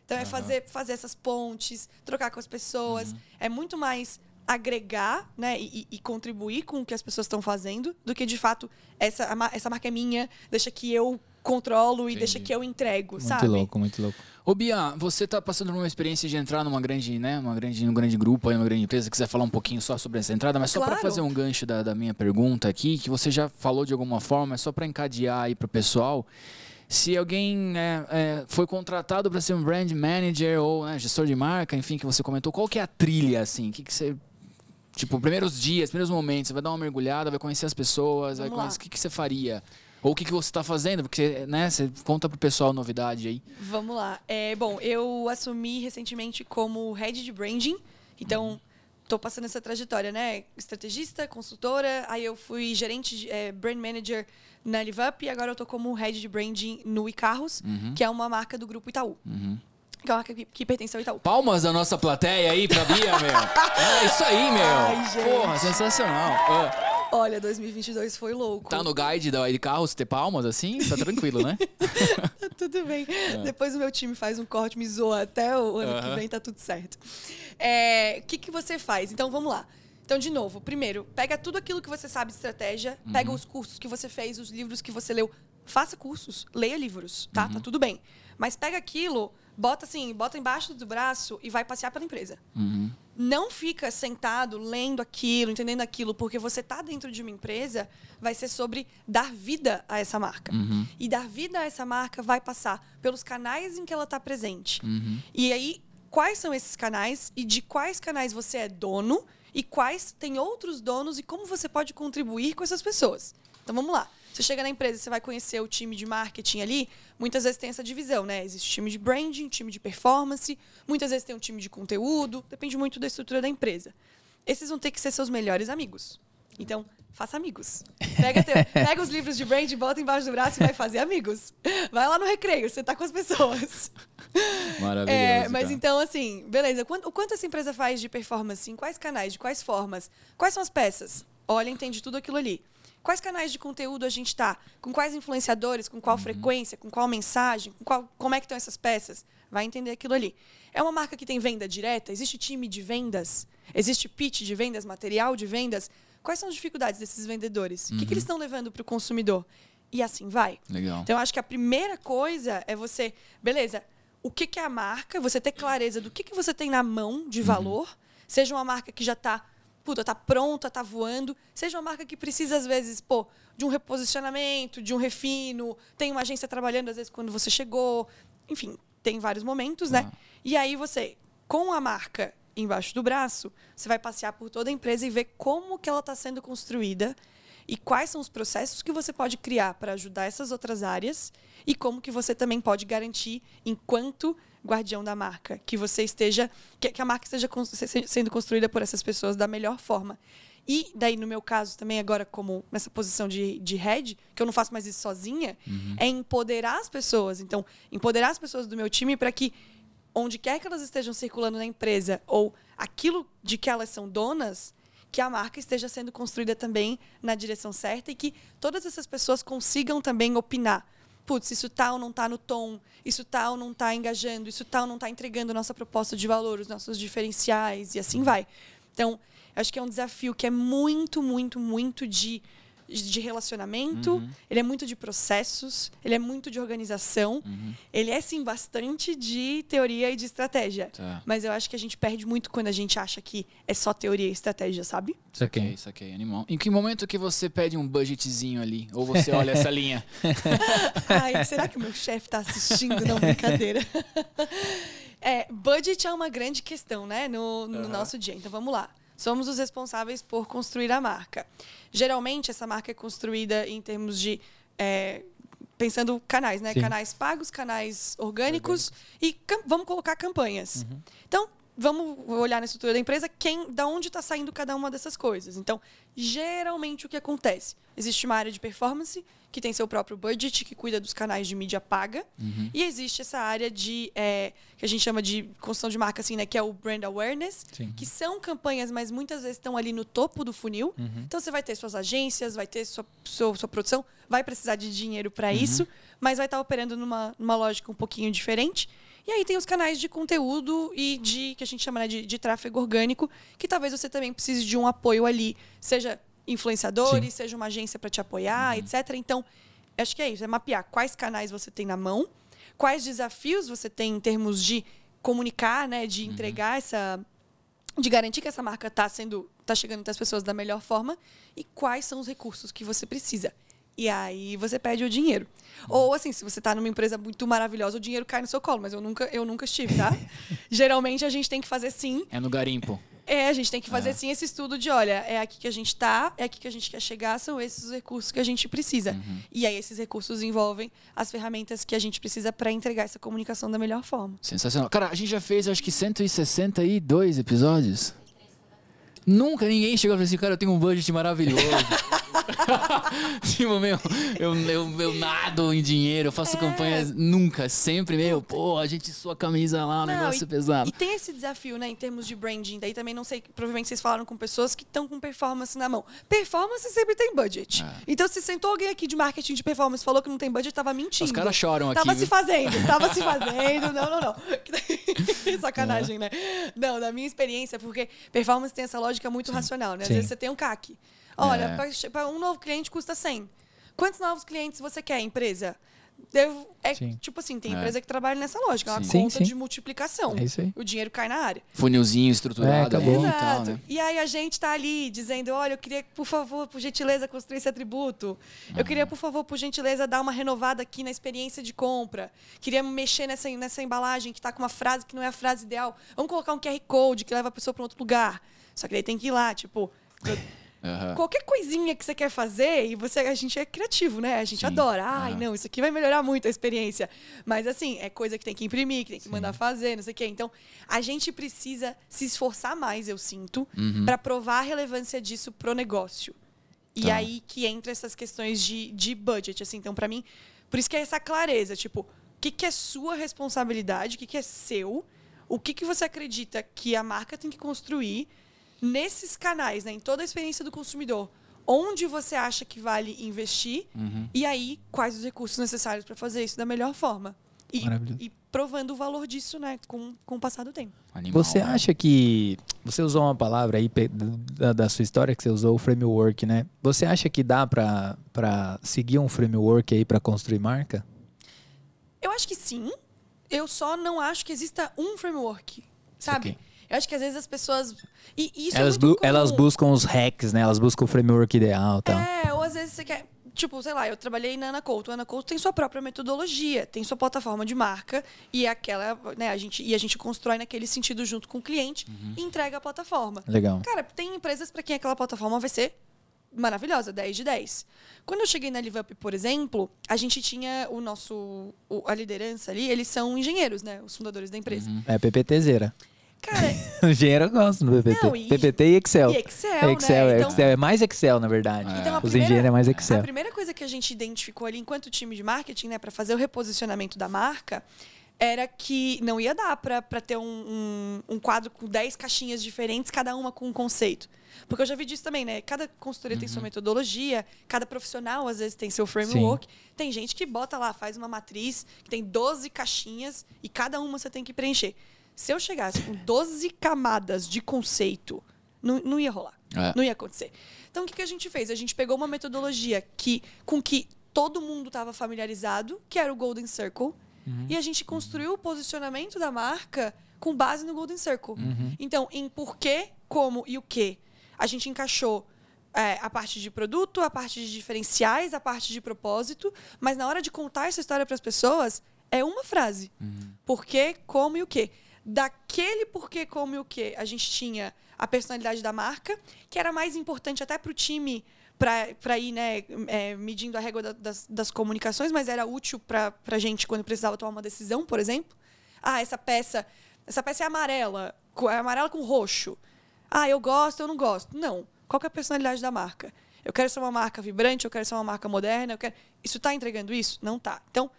Speaker 3: Então é fazer, fazer essas pontes, trocar com as pessoas. É muito mais agregar né, e, e contribuir com o que as pessoas estão fazendo do que, de fato, essa, essa marca é minha, deixa que eu controlo e deixa que eu entrego,
Speaker 1: Muito
Speaker 3: sabe?
Speaker 1: louco, muito louco.
Speaker 2: Ô Bia, você tá passando por uma experiência de entrar numa grande, né, uma grande, num grande grupo, aí, numa grande empresa, quiser falar um pouquinho só sobre essa entrada, mas só para
Speaker 3: Claro.
Speaker 2: fazer um gancho da, da minha pergunta aqui, que você já falou de alguma forma, é só para encadear aí pro pessoal. Se alguém é, é, foi contratado para ser um brand manager ou né, gestor de marca, enfim, que você comentou, qual que é a trilha, assim? O que, que você. Tipo, primeiros dias, primeiros momentos, você vai dar uma mergulhada, vai conhecer as pessoas, vai
Speaker 3: Vamos lá.
Speaker 2: conhecer, o que, que você faria? Ou o que, que você está fazendo? Porque, né, você conta pro pessoal a novidade aí.
Speaker 3: Vamos lá. É, bom, eu assumi recentemente como head de branding. Então, tô passando essa trajetória, né? Estrategista, consultora. Aí eu fui gerente, de, é, brand manager na LiveUp. E agora eu tô como head de branding no iCarros, que é uma marca do Grupo Itaú. Que é uma marca que, que pertence ao Itaú.
Speaker 2: Palmas da nossa plateia aí pra Bia, meu. [LAUGHS] É isso aí, meu.
Speaker 3: Ai.
Speaker 2: Porra, sensacional. Ah,
Speaker 3: Olha, 2022 foi louco.
Speaker 2: Tá no guide da de carros ter palmas assim? Tá tranquilo, né? [LAUGHS]
Speaker 3: Tá tudo bem. Depois o meu time faz um corte, me zoa até o ano que
Speaker 2: Aham.
Speaker 3: vem, tá tudo certo. É, O que, que você faz? Então, vamos lá. Então, de novo, primeiro, pega tudo aquilo que você sabe de estratégia, pega os cursos que você fez, os livros que você leu. Faça cursos, leia livros, tá? Tá tudo bem. Mas pega aquilo, bota assim, bota embaixo do braço e vai passear pela empresa. Não fica sentado lendo aquilo, entendendo aquilo, porque você tá dentro de uma empresa, vai ser sobre dar vida a essa marca. E dar vida a essa marca vai passar pelos canais em que ela está presente. E aí, quais são esses canais e de quais canais você é dono e quais tem outros donos e como você pode contribuir com essas pessoas. Então vamos lá. Você chega na empresa, você vai conhecer o time de marketing ali. Muitas vezes tem essa divisão, né? Existe time de branding, time de performance. Muitas vezes tem um time de conteúdo. Depende muito da estrutura da empresa. Esses vão ter que ser seus melhores amigos. Então, faça amigos. Pega, teu- [LAUGHS] pega os livros de brand, bota embaixo do braço e vai fazer amigos. Vai lá no recreio, você tá com as pessoas.
Speaker 2: Maravilhoso.
Speaker 3: É, mas
Speaker 2: cara.
Speaker 3: então, assim, beleza. O quanto essa empresa faz de performance? Em quais canais? De quais formas? Quais são as peças? Olha, entende tudo aquilo ali. Quais canais de conteúdo a gente tá? Com quais influenciadores? Com
Speaker 2: Uhum.
Speaker 3: qual frequência? Com qual mensagem? Com qual, como é que estão essas peças? Vai entender aquilo ali. É uma marca que tem venda direta? Existe time de vendas? Existe pitch de vendas? Material de vendas? Quais são as dificuldades desses vendedores? O que, que eles estão levando para o consumidor? E assim vai.
Speaker 2: Legal.
Speaker 3: Então, eu acho que a primeira coisa é você, beleza, o que, que é a marca, você ter clareza do que, que você tem na mão de valor, seja uma marca que já está puta, tá pronta, tá voando, seja uma marca que precisa, às vezes, pô, de um reposicionamento, de um refino, tem uma agência trabalhando, às vezes, quando você chegou, enfim, tem vários momentos, né? E aí você, com a marca embaixo do braço, você vai passear por toda a empresa e ver como que ela está sendo construída e quais são os processos que você pode criar para ajudar essas outras áreas e como que você também pode garantir, enquanto guardião da marca, que você esteja, que, a marca esteja sendo construída por essas pessoas da melhor forma. E daí, no meu caso, também agora como nessa posição de, de head, que eu não faço mais isso sozinha, é empoderar as pessoas. Então, empoderar as pessoas do meu time para que onde quer que elas estejam circulando na empresa ou aquilo de que elas são donas, que a marca esteja sendo construída também na direção certa e que todas essas pessoas consigam também opinar. Putz, isso tá ou não tá no tom, isso tá ou não tá engajando, isso tá ou não tá entregando nossa proposta de valor, os nossos diferenciais e assim vai. Então, acho que é um desafio que é muito, muito, muito de, de relacionamento, ele é muito de processos, ele é muito de organização, ele é sim bastante de teoria e de estratégia.
Speaker 2: Tá.
Speaker 3: Mas eu acho que a gente perde muito quando a gente acha que é só teoria e estratégia, sabe?
Speaker 1: Isso aqui.
Speaker 2: isso aqui, animal. Em que momento que você pede um budgetzinho ali? Ou você olha essa [LAUGHS] linha? [LAUGHS]
Speaker 3: Ai, será que o meu chefe tá assistindo? Não, brincadeira. [LAUGHS] É, budget é uma grande questão, né, no, no nosso dia. Então, vamos lá. Somos os responsáveis por construir a marca. Geralmente, essa marca é construída em termos de... é, pensando canais, né?
Speaker 1: Sim.
Speaker 3: Canais pagos, canais orgânicos e vamos colocar campanhas. Então, vamos olhar na estrutura da empresa quem, da onde está saindo cada uma dessas coisas. Então, geralmente o que acontece? Existe uma área de performance que tem seu próprio budget, que cuida dos canais de mídia paga. E existe essa área de é, que a gente chama de construção de marca, assim, né? Que é o brand awareness,
Speaker 1: Sim.
Speaker 3: que são campanhas, mas muitas vezes estão ali no topo do funil. Então você vai ter suas agências, vai ter sua, sua, sua produção, vai precisar de dinheiro para isso, mas vai estar operando numa, numa lógica um pouquinho diferente. E aí tem os canais de conteúdo e de que a gente chama né, de, de tráfego orgânico, que talvez você também precise de um apoio ali, seja influenciadores, seja uma agência para te apoiar, etc. Então, acho que é isso, é mapear quais canais você tem na mão, quais desafios você tem em termos de comunicar, né, de entregar essa de garantir que essa marca está sendo tá chegando até as pessoas da melhor forma e quais são os recursos que você precisa. E aí você pede o dinheiro. Ou assim, se você está numa empresa muito maravilhosa, o dinheiro cai no seu colo, mas eu nunca eu nunca estive, tá? [LAUGHS] Geralmente a gente tem que fazer sim.
Speaker 2: É no garimpo.
Speaker 3: É, a gente tem que fazer sim esse estudo de, olha, é aqui que a gente tá, é aqui que a gente quer chegar, são esses os recursos que a gente precisa. E aí esses recursos envolvem as ferramentas que a gente precisa para entregar essa comunicação da melhor forma.
Speaker 2: Sensacional. Cara, a gente já fez acho que 162 episódios. Nunca ninguém chegou e falou assim, cara, eu tenho um budget maravilhoso. [LAUGHS] [LAUGHS] tipo, meu, eu, eu, eu nado em dinheiro, eu faço é. campanhas nunca, sempre, meu, pô, a gente sua camisa lá, o não, negócio
Speaker 3: e,
Speaker 2: pesado.
Speaker 3: E tem esse desafio, né, em termos de branding. Daí também não sei, provavelmente vocês falaram com pessoas que estão com performance na mão. Performance sempre tem budget. É. Então, se sentou alguém aqui de marketing de performance falou que não tem budget, tava mentindo.
Speaker 2: Os caras choram aqui.
Speaker 3: Tava se fazendo, tava se [LAUGHS] fazendo. Não, não, não. [LAUGHS] Sacanagem, né? Não, da minha experiência, porque performance tem essa lógica muito Sim. racional, né? Às Sim. vezes você tem um CAC. Olha, é. para um novo cliente custa 100. Quantos novos clientes você quer, empresa? Devo, é sim. tipo assim, tem é. empresa que trabalha nessa lógica, é uma sim. conta sim, de multiplicação. É isso aí. O dinheiro cai na área.
Speaker 2: Funilzinho estruturado,
Speaker 3: é, acabou. E, tal, né? e aí a gente tá ali dizendo, olha, eu queria, por favor, por gentileza, construir esse atributo. Eu ah. queria, por favor, por gentileza, dar uma renovada aqui na experiência de compra. Queria mexer nessa, nessa embalagem que tá com uma frase que não é a frase ideal. Vamos colocar um QR Code que leva a pessoa para outro lugar. Só que daí tem que ir lá, tipo. Uhum. Qualquer coisinha que você quer fazer, e você, a gente é criativo, né? A gente Sim. adora. Ai, uhum. não, isso aqui vai melhorar muito a experiência. Mas assim, é coisa que tem que imprimir, que tem que Sim. mandar fazer, não sei o quê. Então, a gente precisa se esforçar mais, eu sinto, uhum. para provar a relevância disso pro negócio. E tá. aí que entra essas questões de, de budget, assim. Então, para mim, por isso que é essa clareza, tipo, o que, que é sua responsabilidade, o que, que é seu, o que, que você acredita que a marca tem que construir nesses canais, né, em toda a experiência do consumidor, onde você acha que vale investir uhum. e aí quais os recursos necessários para fazer isso da melhor forma. E, e, provando o valor disso, né, com, com o passar do tempo.
Speaker 1: Animal, você né? acha que você usou uma palavra aí da, da, sua história que você usou o framework, né? Você acha que dá para seguir um framework aí para construir marca?
Speaker 3: Eu acho que sim. Eu só não acho que exista um framework, sabe? Okay. Eu acho que às vezes as pessoas. E isso é
Speaker 1: elas,
Speaker 3: é bu
Speaker 1: elas buscam os hacks, né? Elas buscam o framework ideal tal.
Speaker 3: É, ou às vezes você quer. Tipo, sei lá, eu trabalhei na Ana Couto. A Ana Couto tem sua própria metodologia, tem sua plataforma de marca e aquela, né, a gente e a gente constrói naquele sentido junto com o cliente uhum. e entrega a plataforma.
Speaker 1: Legal.
Speaker 3: Cara, tem empresas para quem aquela plataforma vai ser maravilhosa, 10 de 10. Quando eu cheguei na LiveUp, por exemplo, a gente tinha o nosso o, a liderança ali, eles são engenheiros, né, os fundadores da empresa.
Speaker 1: Uhum. É PPTzeira.
Speaker 3: Cara. [LAUGHS]
Speaker 1: Engenheiro eu gosto do PPT. Não, e, PPT e Excel.
Speaker 3: E Excel,
Speaker 1: Excel,
Speaker 3: né?
Speaker 1: Então, Excel. É mais Excel, na verdade. Então, Os engenheiros é mais Excel.
Speaker 3: A primeira coisa que a gente identificou ali enquanto time de marketing, né, para fazer o reposicionamento da marca, era que não ia dar para ter um, um, um, quadro com 10 caixinhas diferentes, cada uma com um conceito. Porque eu já vi disso também, né? Cada consultoria uhum. tem sua uhum. metodologia, cada profissional às vezes tem seu framework. Sim. Tem gente que bota lá, faz uma matriz que tem 12 caixinhas e cada uma você tem que preencher. Se eu chegasse com 12 camadas de conceito, não, não ia rolar. É. Não ia acontecer. Então, o que, que a gente fez? A gente pegou uma metodologia que, com que todo mundo estava familiarizado, que era o Golden Circle, uhum. e a gente construiu o posicionamento da marca com base no Golden Circle. Uhum. Então, em porquê, como e o que, a gente encaixou é, a parte de produto, a parte de diferenciais, a parte de propósito, mas na hora de contar essa história para as pessoas, é uma frase. Uhum. Porquê, como e o que daquele porquê, como e o que, a gente tinha a personalidade da marca, que era mais importante até para o time para ir né, é, medindo a régua da, das, das, comunicações, mas era útil para a gente quando precisava tomar uma decisão, por exemplo. Ah, essa peça, essa peça é amarela, é amarela com roxo. Ah, eu gosto, eu não gosto. Não. Qual é a personalidade da marca? Eu quero ser uma marca vibrante, eu quero ser uma marca moderna, eu quero... Isso está entregando isso? Não está. Então,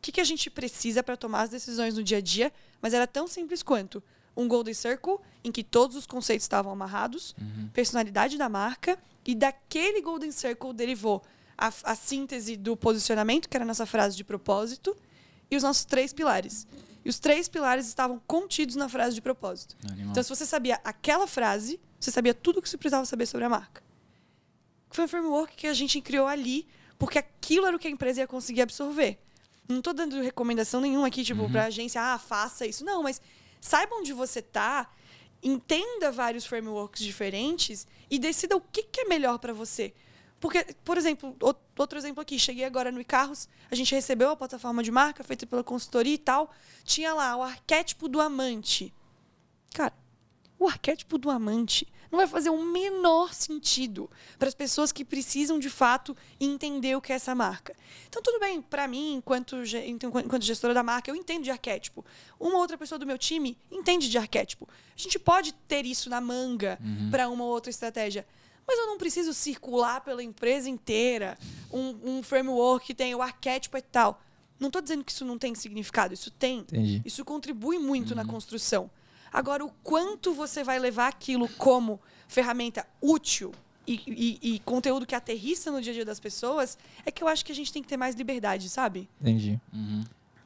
Speaker 3: que, que a gente precisa para tomar as decisões no dia a dia, mas era tão simples quanto um Golden Circle, em que todos os conceitos estavam amarrados, uhum. personalidade da marca, e daquele Golden Circle derivou a, a, síntese do posicionamento, que era a nossa frase de propósito, e os nossos três pilares. E os três pilares estavam contidos na frase de propósito. Animal. Então, se você sabia aquela frase, você sabia tudo o que você precisava saber sobre a marca. Foi um framework que a gente criou ali, porque aquilo era o que a empresa ia conseguir absorver. Não estou dando recomendação nenhuma aqui, tipo, uhum. pra agência, ah, faça isso. Não, mas saiba onde você tá, entenda vários frameworks diferentes e decida o que, que é melhor para você. Porque, por exemplo, outro exemplo aqui, cheguei agora no iCarros, a gente recebeu a plataforma de marca feita pela consultoria e tal, tinha lá o arquétipo do amante. Cara, o arquétipo do amante não vai fazer o menor sentido para as pessoas que precisam de fato entender o que é essa marca. Então, tudo bem, para mim, enquanto, enquanto gestora da marca, eu entendo de arquétipo. Uma outra pessoa do meu time entende de arquétipo. A gente pode ter isso na manga uhum. para uma ou outra estratégia. Mas eu não preciso circular pela empresa inteira um, um framework que tem o arquétipo e tal. Não estou dizendo que isso não tem significado, isso tem.
Speaker 1: Entendi.
Speaker 3: Isso contribui muito na construção. Agora, o quanto você vai levar aquilo como ferramenta útil e, e- e conteúdo que aterrissa no dia a dia das pessoas, é que eu acho que a gente tem que ter mais liberdade, sabe?
Speaker 1: Entendi.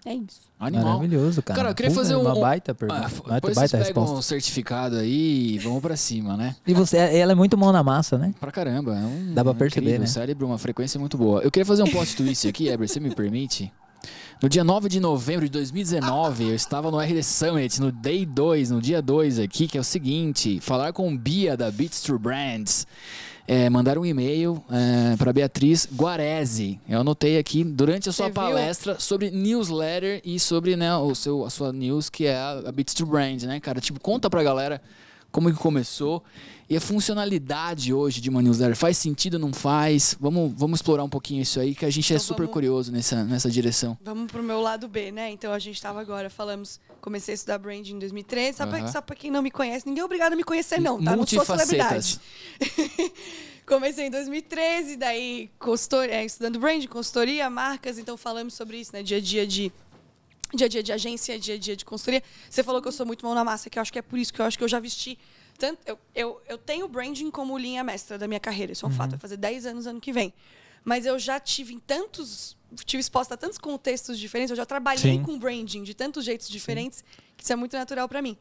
Speaker 3: É isso.
Speaker 2: Animal.
Speaker 1: Maravilhoso, cara.
Speaker 2: Cara, eu queria fazer um.
Speaker 1: uma
Speaker 2: um-
Speaker 1: baita pergunta.
Speaker 2: Ah,
Speaker 1: baita,
Speaker 2: depois
Speaker 1: baita resposta.
Speaker 2: um certificado aí e vamos pra cima, né?
Speaker 1: E você, ela é muito mão na massa, né?
Speaker 2: Pra caramba. É um,
Speaker 1: Dá pra perceber,
Speaker 2: incrível,
Speaker 1: né?
Speaker 2: cérebro, uma frequência muito boa. Eu queria fazer um plot twist aqui, Eber, você me permite? No dia 9 de novembro de 2019, eu estava no RD Summit, no Day 2, no dia 2 aqui, que é o seguinte: falar com Bia da Beats to Brands. É, mandar um e-mail é, para Beatriz Guarese. Eu anotei aqui durante a sua
Speaker 3: Você viu?
Speaker 2: palestra sobre newsletter e sobre né, o seu, a sua news, que é a, a Beats to Brand, né, cara? Tipo, conta pra galera como que começou e a funcionalidade hoje de uma newsletter. Faz sentido, não faz? Vamos, vamos explorar um pouquinho isso aí, que a gente é
Speaker 3: Então
Speaker 2: super
Speaker 3: vamos-
Speaker 2: curioso nessa, nessa direção.
Speaker 3: Vamos pro meu lado B, né? Então a gente tava agora, falamos, comecei a estudar branding em 2013. Só, só pra quem não me conhece, ninguém é obrigado a me conhecer, não, tá? Não sou celebridade. [LAUGHS] Comecei em 2013, daí consultor, é, estudando branding, consultoria, marcas, então falamos sobre isso, né? Dia a dia de. Dia a dia de agência, dia a dia de consultoria. Você falou que eu sou muito mão na massa, que eu acho que é por isso que eu acho que eu já vesti. Tanto, eu, eu, eu tenho branding como linha mestra da minha carreira, isso é um fato. Vai fazer 10 anos ano que vem. Mas eu já tive em tantos. Tive exposta a tantos contextos diferentes, eu já trabalhei
Speaker 1: Sim.
Speaker 3: com branding de tantos jeitos diferentes, que isso é muito natural para mim.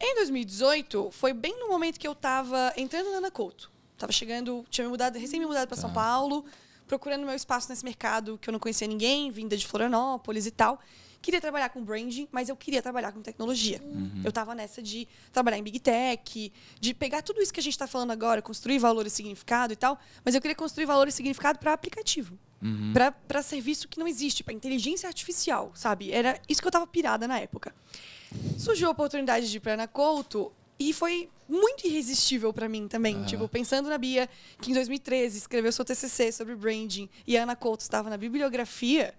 Speaker 3: Em 2018, foi bem no momento que eu tava entrando na Ana Couto. Tava chegando, tinha me mudado, recém me mudado para São Paulo, procurando meu espaço nesse mercado que eu não conhecia ninguém, vinda de Florianópolis e tal. Queria trabalhar com branding, mas eu queria trabalhar com tecnologia. Eu tava nessa de trabalhar em Big Tech, de pegar tudo isso que a gente está falando agora, construir valor e significado e tal, mas eu queria construir valor e significado para aplicativo. Para serviço que não existe, para inteligência artificial, sabe? Era isso que eu tava pirada na época. Surgiu a oportunidade de ir para Ana Couto e foi muito irresistível para mim também. Tipo, pensando na Bia, que em 2013 escreveu seu TCC sobre branding e a Ana Couto estava na bibliografia.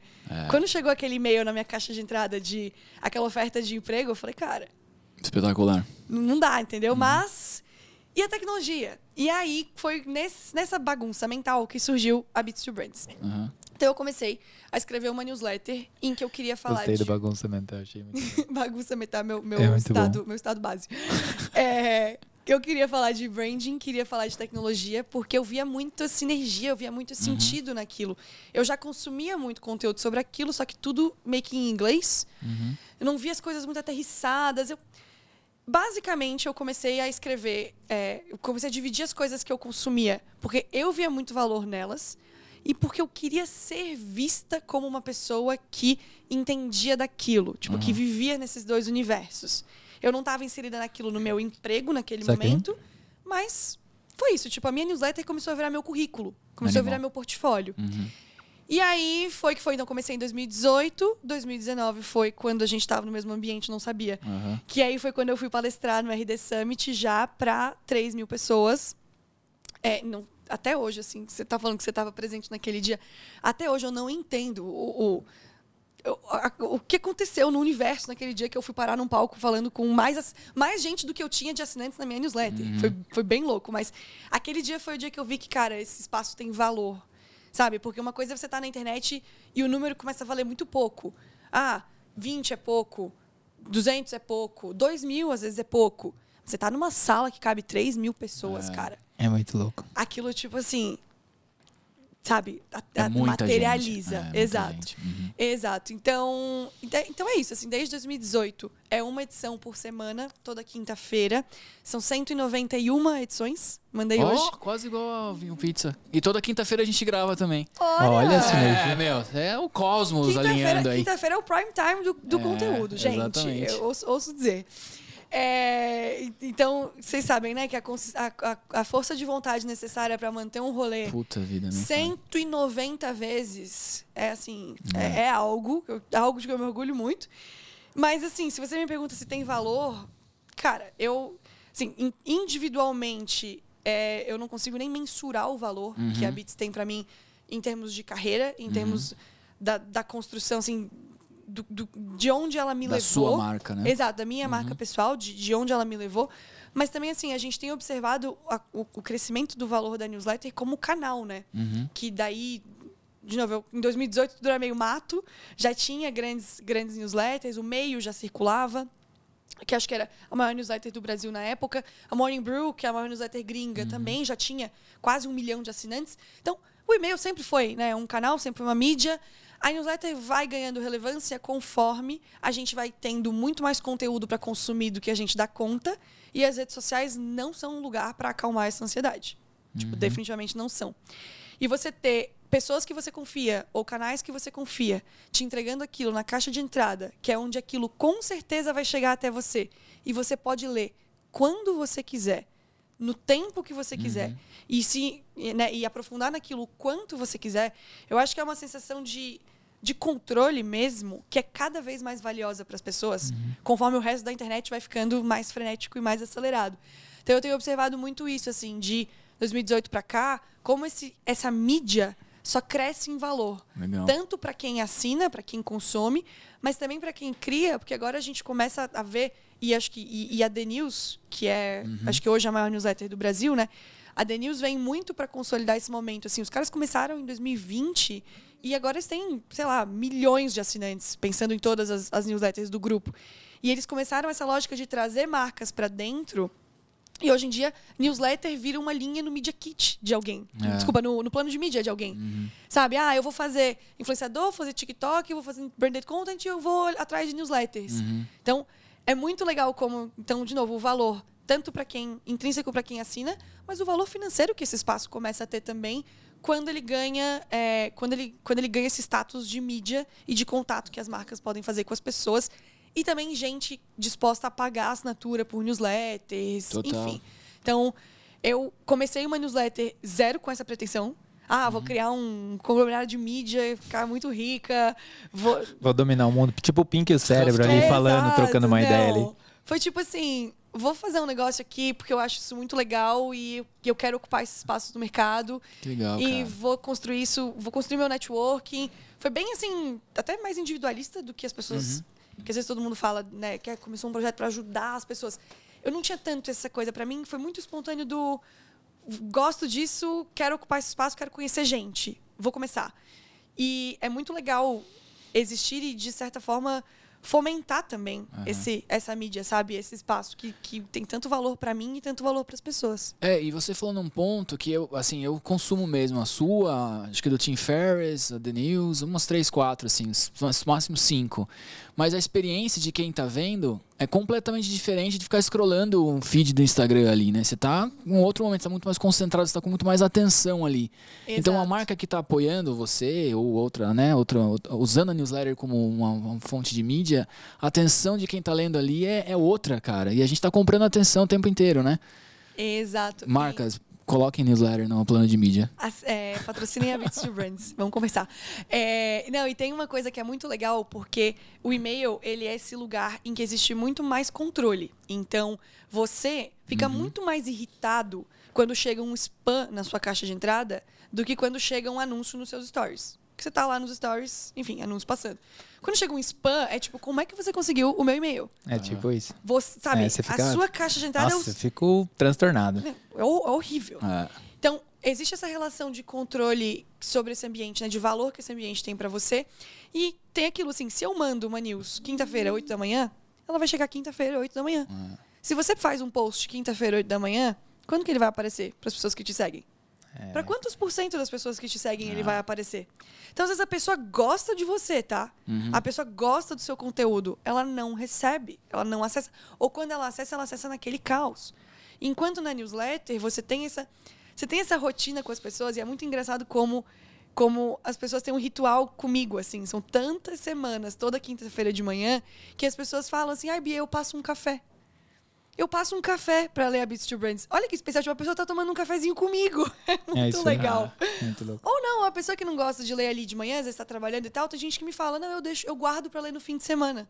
Speaker 3: Quando chegou aquele e-mail na minha caixa de entrada de aquela oferta de emprego, eu falei, cara,
Speaker 2: Espetacular.
Speaker 3: não dá, entendeu? Mas. E a tecnologia? E aí foi nesse- nessa bagunça mental que surgiu a Beats to Brands.
Speaker 2: Aham.
Speaker 3: Então eu comecei a escrever uma newsletter em que eu queria falar
Speaker 1: Gostei
Speaker 3: de
Speaker 1: do bagunça mental, achei muito [LAUGHS]
Speaker 3: bagunça mental, meu, meu,
Speaker 1: É
Speaker 3: estado, meu estado básico. É, eu queria falar de branding, queria falar de tecnologia, porque eu via muita sinergia, eu via muito sentido naquilo. Eu já consumia muito conteúdo sobre aquilo, só que tudo meio que em inglês. Eu não via as coisas muito aterrissadas. Eu, basicamente, eu comecei a escrever, é, eu comecei a dividir as coisas que eu consumia, porque eu via muito valor nelas e porque eu queria ser vista como uma pessoa que entendia daquilo, tipo, que vivia nesses dois universos. Eu não estava inserida naquilo no meu emprego naquele
Speaker 1: Saquei.
Speaker 3: momento, mas foi isso. Tipo, a minha newsletter começou a virar meu currículo, começou
Speaker 2: Animal.
Speaker 3: a virar meu portfólio.
Speaker 2: Uhum.
Speaker 3: E aí foi que foi. Então, comecei em 2018. 2019 foi quando a gente estava no mesmo ambiente, não sabia.
Speaker 2: Aham.
Speaker 3: Que aí foi quando eu fui palestrar no RD Summit já para 3 mil pessoas. É, não, até hoje, assim, você tá falando que você estava presente naquele dia. Até hoje eu não entendo o, o, a- o que aconteceu no universo naquele dia que eu fui parar num palco falando com mais, mais gente do que eu tinha de assinantes na minha newsletter. Foi, foi bem louco, mas aquele dia foi o dia que eu vi que, cara, esse espaço tem valor. Sabe? Porque uma coisa é você estar na internet e o número começa a valer muito pouco. Ah, 20 é pouco, 200 é pouco, 2 mil às vezes é pouco. Você tá numa sala que cabe 3 mil pessoas, cara.
Speaker 1: É muito louco.
Speaker 3: Aquilo, tipo assim. Sabe? A-
Speaker 2: É
Speaker 3: a-
Speaker 2: muita
Speaker 3: materializa.
Speaker 2: gente. É, muita
Speaker 3: Exato.
Speaker 2: gente. Uhum.
Speaker 3: Exato. Então, então, então é isso. Assim, desde 2018 é uma edição por semana, toda quinta-feira. São 191 edições. Mandei
Speaker 2: Ó,
Speaker 3: hoje.
Speaker 2: quase igual a Vinho Pizza. E toda quinta-feira a gente grava também.
Speaker 1: Olha essa
Speaker 2: É, meu, é o cosmos alinhando aí.
Speaker 3: quinta-feira é o prime time do, do
Speaker 2: É,
Speaker 3: conteúdo, gente.
Speaker 2: exatamente.
Speaker 3: Eu ouço, ouço dizer. É, então, vocês sabem, né, que a, a- a- força de vontade necessária para manter um rolê
Speaker 2: Puta vida, né?
Speaker 3: 190 vezes é assim, é, é algo, eu- algo de que eu me orgulho muito. Mas assim, se você me pergunta se tem valor, cara, eu assim, in- individualmente é, eu não consigo nem mensurar o valor que a Beats tem para mim em termos de carreira, em termos da, da construção assim do- do- de onde ela me
Speaker 2: Da
Speaker 3: levou.
Speaker 2: sua marca, né?
Speaker 3: Exato, da minha marca pessoal, de, de onde ela me levou. Mas também, assim, a gente tem observado a- o, o crescimento do valor da newsletter como canal, né?
Speaker 2: Uhum.
Speaker 3: Que daí, de novo, eu- em 2018 tudo era meio mato, já tinha grandes, grandes newsletters, o meio já circulava. Que acho que era a maior newsletter do Brasil na época. A Morning Brew, que é a maior newsletter gringa, também já tinha quase um milhão de assinantes. Então, o e-mail sempre foi né, um canal, sempre uma mídia. A newsletter vai ganhando relevância conforme a gente vai tendo muito mais conteúdo para consumir do que a gente dá conta. E as redes sociais não são um lugar para acalmar essa ansiedade. Tipo, definitivamente não são. E você ter pessoas que você confia ou canais que você confia te entregando aquilo na caixa de entrada, que é onde aquilo com certeza vai chegar até você, e você pode ler quando você quiser, no tempo que você quiser, e se né, e aprofundar naquilo o quanto você quiser, eu acho que é uma sensação de de controle mesmo, que é cada vez mais valiosa para as pessoas, conforme o resto da internet vai ficando mais frenético e mais acelerado. Então eu tenho observado muito isso assim, de 2018 para cá, como esse, essa mídia só cresce em valor.
Speaker 2: Legal.
Speaker 3: Tanto para quem assina, para quem consome, mas também para quem cria, porque agora a gente começa a ver, e acho que e, e a The News, que é, acho que hoje é a maior newsletter do Brasil, né? A The News vem muito para consolidar esse momento. Assim, os caras começaram em 2020 e agora eles têm, sei lá, milhões de assinantes, pensando em todas as, as newsletters do grupo. E eles começaram essa lógica de trazer marcas para dentro e hoje em dia, newsletter vira uma linha no Media Kit de alguém.
Speaker 2: É.
Speaker 3: Desculpa, no, no plano de mídia de alguém. Sabe? Ah, eu vou fazer influenciador, vou fazer TikTok, vou fazer branded content, eu vou atrás de newsletters. Então, é muito legal como, então, de novo, o valor, tanto para quem, intrínseco para quem assina, mas o valor financeiro que esse espaço começa a ter também quando ele ganha, é, quando, ele, quando ele ganha esse status de mídia e de contato que as marcas podem fazer com as pessoas. E também gente disposta a pagar a assinatura por newsletters,
Speaker 2: Total.
Speaker 3: enfim. Então, eu comecei uma newsletter zero com essa pretensão. Ah,
Speaker 2: Uhum.
Speaker 3: vou criar um conglomerado de mídia, ficar muito rica. Vou...
Speaker 1: Vou dominar o mundo. Tipo o Pink e o cérebro ali
Speaker 3: É,
Speaker 1: falando,
Speaker 3: exato,
Speaker 1: trocando uma ideia
Speaker 3: não.
Speaker 1: ali.
Speaker 3: Foi tipo assim, vou fazer um negócio aqui porque eu acho isso muito legal e eu quero ocupar esse espaço do mercado.
Speaker 2: Que legal,
Speaker 3: e
Speaker 2: cara.
Speaker 3: vou construir isso, vou construir meu networking. Foi bem assim, até mais individualista do que as pessoas.
Speaker 2: Uhum.
Speaker 3: Porque às vezes todo mundo fala, né, que começou um projeto para ajudar as pessoas. Eu não tinha tanto essa coisa. Para mim, foi muito espontâneo do. Gosto disso, quero ocupar esse espaço, quero conhecer gente. Vou começar. E é muito legal existir e, de certa forma, fomentar também esse, essa mídia, sabe? Esse espaço que, que tem tanto valor para mim e tanto valor para as pessoas.
Speaker 2: É, e você falou num ponto que eu, assim, eu consumo mesmo a sua, acho que do Tim Ferriss, a The News, umas três, quatro, assim, máximo cinco. Mas a experiência de quem tá vendo é completamente diferente de ficar scrollando um feed do Instagram ali, né? Você tá em um outro momento, tá muito mais concentrado, você tá com muito mais atenção ali. Então a
Speaker 3: Exato.
Speaker 2: marca que tá apoiando você, ou outra, né, outra, usando a newsletter como uma, uma fonte de mídia, a atenção de quem tá lendo ali é, é outra, cara. E a gente tá comprando atenção o tempo inteiro, né?
Speaker 3: Exato.
Speaker 2: Marcas, coloquem newsletter no plano de mídia.
Speaker 3: As- é, patrocinem a Beats to Brands. [LAUGHS] Vamos conversar. É, não, e tem uma coisa que é muito legal, porque o e-mail, ele é esse lugar em que existe muito mais controle. Então, você fica muito mais irritado quando chega um spam na sua caixa de entrada do que quando chega um anúncio nos seus stories. Porque você tá lá nos stories, enfim, anúncio passando. Quando chega um spam, é tipo, como é que você conseguiu o meu e-mail?
Speaker 1: É tipo isso.
Speaker 3: Você, sabe,
Speaker 1: É, você fica-
Speaker 3: a sua caixa de entrada
Speaker 1: Nossa,
Speaker 3: é,
Speaker 1: eu fico transtornado.
Speaker 3: é ho- é horrível.
Speaker 2: É.
Speaker 3: Então, existe essa relação de controle sobre esse ambiente, né? De valor que esse ambiente tem pra você. E tem aquilo assim, se eu mando uma news quinta-feira, 8 da manhã, ela vai chegar quinta-feira, 8 da manhã. Se você faz um post quinta-feira, 8 da manhã, quando que ele vai aparecer para as pessoas que te seguem? Pra quantos por cento das pessoas que te seguem ele vai aparecer? Então, às vezes a pessoa gosta de você, tá? A pessoa gosta do seu conteúdo. Ela não recebe, ela não acessa. Ou quando ela acessa, ela acessa naquele caos. Enquanto na newsletter você tem essa, você tem essa rotina com as pessoas e é muito engraçado como como as pessoas têm um ritual comigo, assim. São tantas semanas, toda quinta-feira de manhã, que as pessoas falam assim, ai, Bia, eu passo um café. Eu passo um café pra ler a Beats to Brands. Olha que especial, tipo, a pessoa tá tomando um cafezinho comigo. [LAUGHS] É muito
Speaker 1: É isso aí.
Speaker 3: legal.
Speaker 1: Muito louco.
Speaker 3: Ou não, a pessoa que não gosta de ler ali de manhã, às vezes tá trabalhando e tal, tem gente que me fala, não, eu deixo, eu guardo pra ler no fim de semana.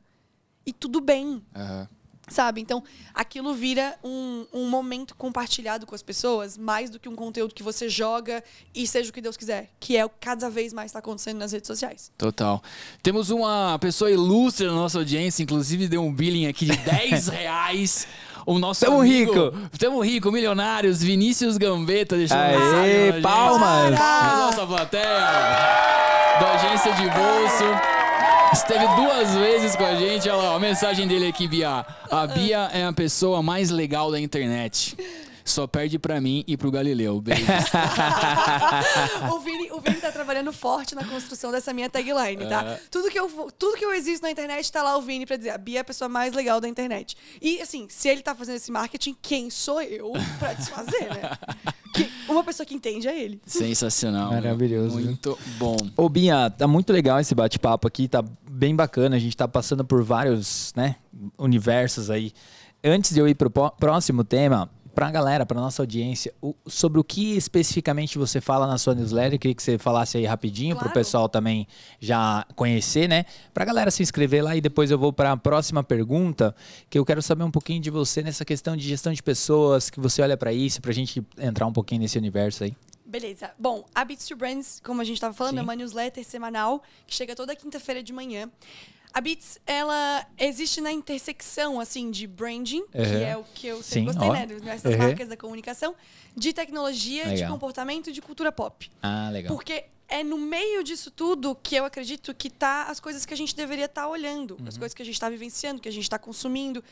Speaker 3: E tudo bem.
Speaker 2: Aham.
Speaker 3: Sabe? Então, aquilo vira um, um momento compartilhado com as pessoas, mais do que um conteúdo que você joga e seja o que Deus quiser, que é o que cada vez mais está acontecendo nas redes sociais.
Speaker 2: Total. Temos uma pessoa ilustre na nossa audiência, inclusive deu um billing aqui de [LAUGHS] 10 reais. O nosso
Speaker 1: Tamo
Speaker 2: amigo,
Speaker 1: rico.
Speaker 2: Tamo rico, milionários, Vinícius Gambetta deixou uma
Speaker 1: Aê,
Speaker 2: gente.
Speaker 1: palmas.
Speaker 2: Nossa plateia da agência de bolso. Esteve duas vezes com a gente. Olha lá, a mensagem dele aqui, Bia. A Bia é a pessoa mais legal da internet. Só perde pra mim e pro Galileu. Beijos. [LAUGHS]
Speaker 3: o, Vini, o Vini tá trabalhando forte na construção dessa minha tagline, tá?
Speaker 2: É.
Speaker 3: Tudo, que eu, tudo que eu existo na internet tá lá o Vini pra dizer a Bia é a pessoa mais legal da internet. E assim, se ele tá fazendo esse marketing, quem sou eu pra desfazer, né? [LAUGHS] Que uma pessoa que entende é ele.
Speaker 2: Sensacional. meu.
Speaker 1: Maravilhoso, viu?
Speaker 2: Muito bom.
Speaker 1: Ô, Binha, tá muito legal esse bate-papo aqui, tá bem bacana. A gente tá passando por vários, né, universos aí. Antes de eu ir pro próximo tema, pra galera, pra nossa audiência, o- sobre o que especificamente você fala na sua newsletter, queria que você falasse aí rapidinho pro
Speaker 3: Claro.
Speaker 1: pessoal também já conhecer, né? Pra galera se inscrever lá e depois eu vou pra próxima pergunta, que eu quero saber um pouquinho de você nessa questão de gestão de pessoas, que você olha pra isso, pra gente entrar um pouquinho nesse universo aí.
Speaker 3: Beleza. Bom, a Beats to Brands, como a gente estava falando,
Speaker 1: Sim.
Speaker 3: é uma newsletter semanal que chega toda quinta-feira de manhã. A Beats, ela existe na intersecção, assim, de branding, que
Speaker 1: Uhum.
Speaker 3: é o que eu
Speaker 1: Sim,
Speaker 3: sempre gostei,
Speaker 1: ó.
Speaker 3: né? das
Speaker 1: Uhum.
Speaker 3: marcas da comunicação, de tecnologia, de
Speaker 1: Legal.
Speaker 3: comportamento e de cultura pop.
Speaker 1: Ah, legal.
Speaker 3: Porque é no meio disso tudo que eu acredito que tá as coisas que a gente deveria estar olhando, as
Speaker 1: Uhum.
Speaker 3: coisas que a gente está vivenciando, que a gente está consumindo.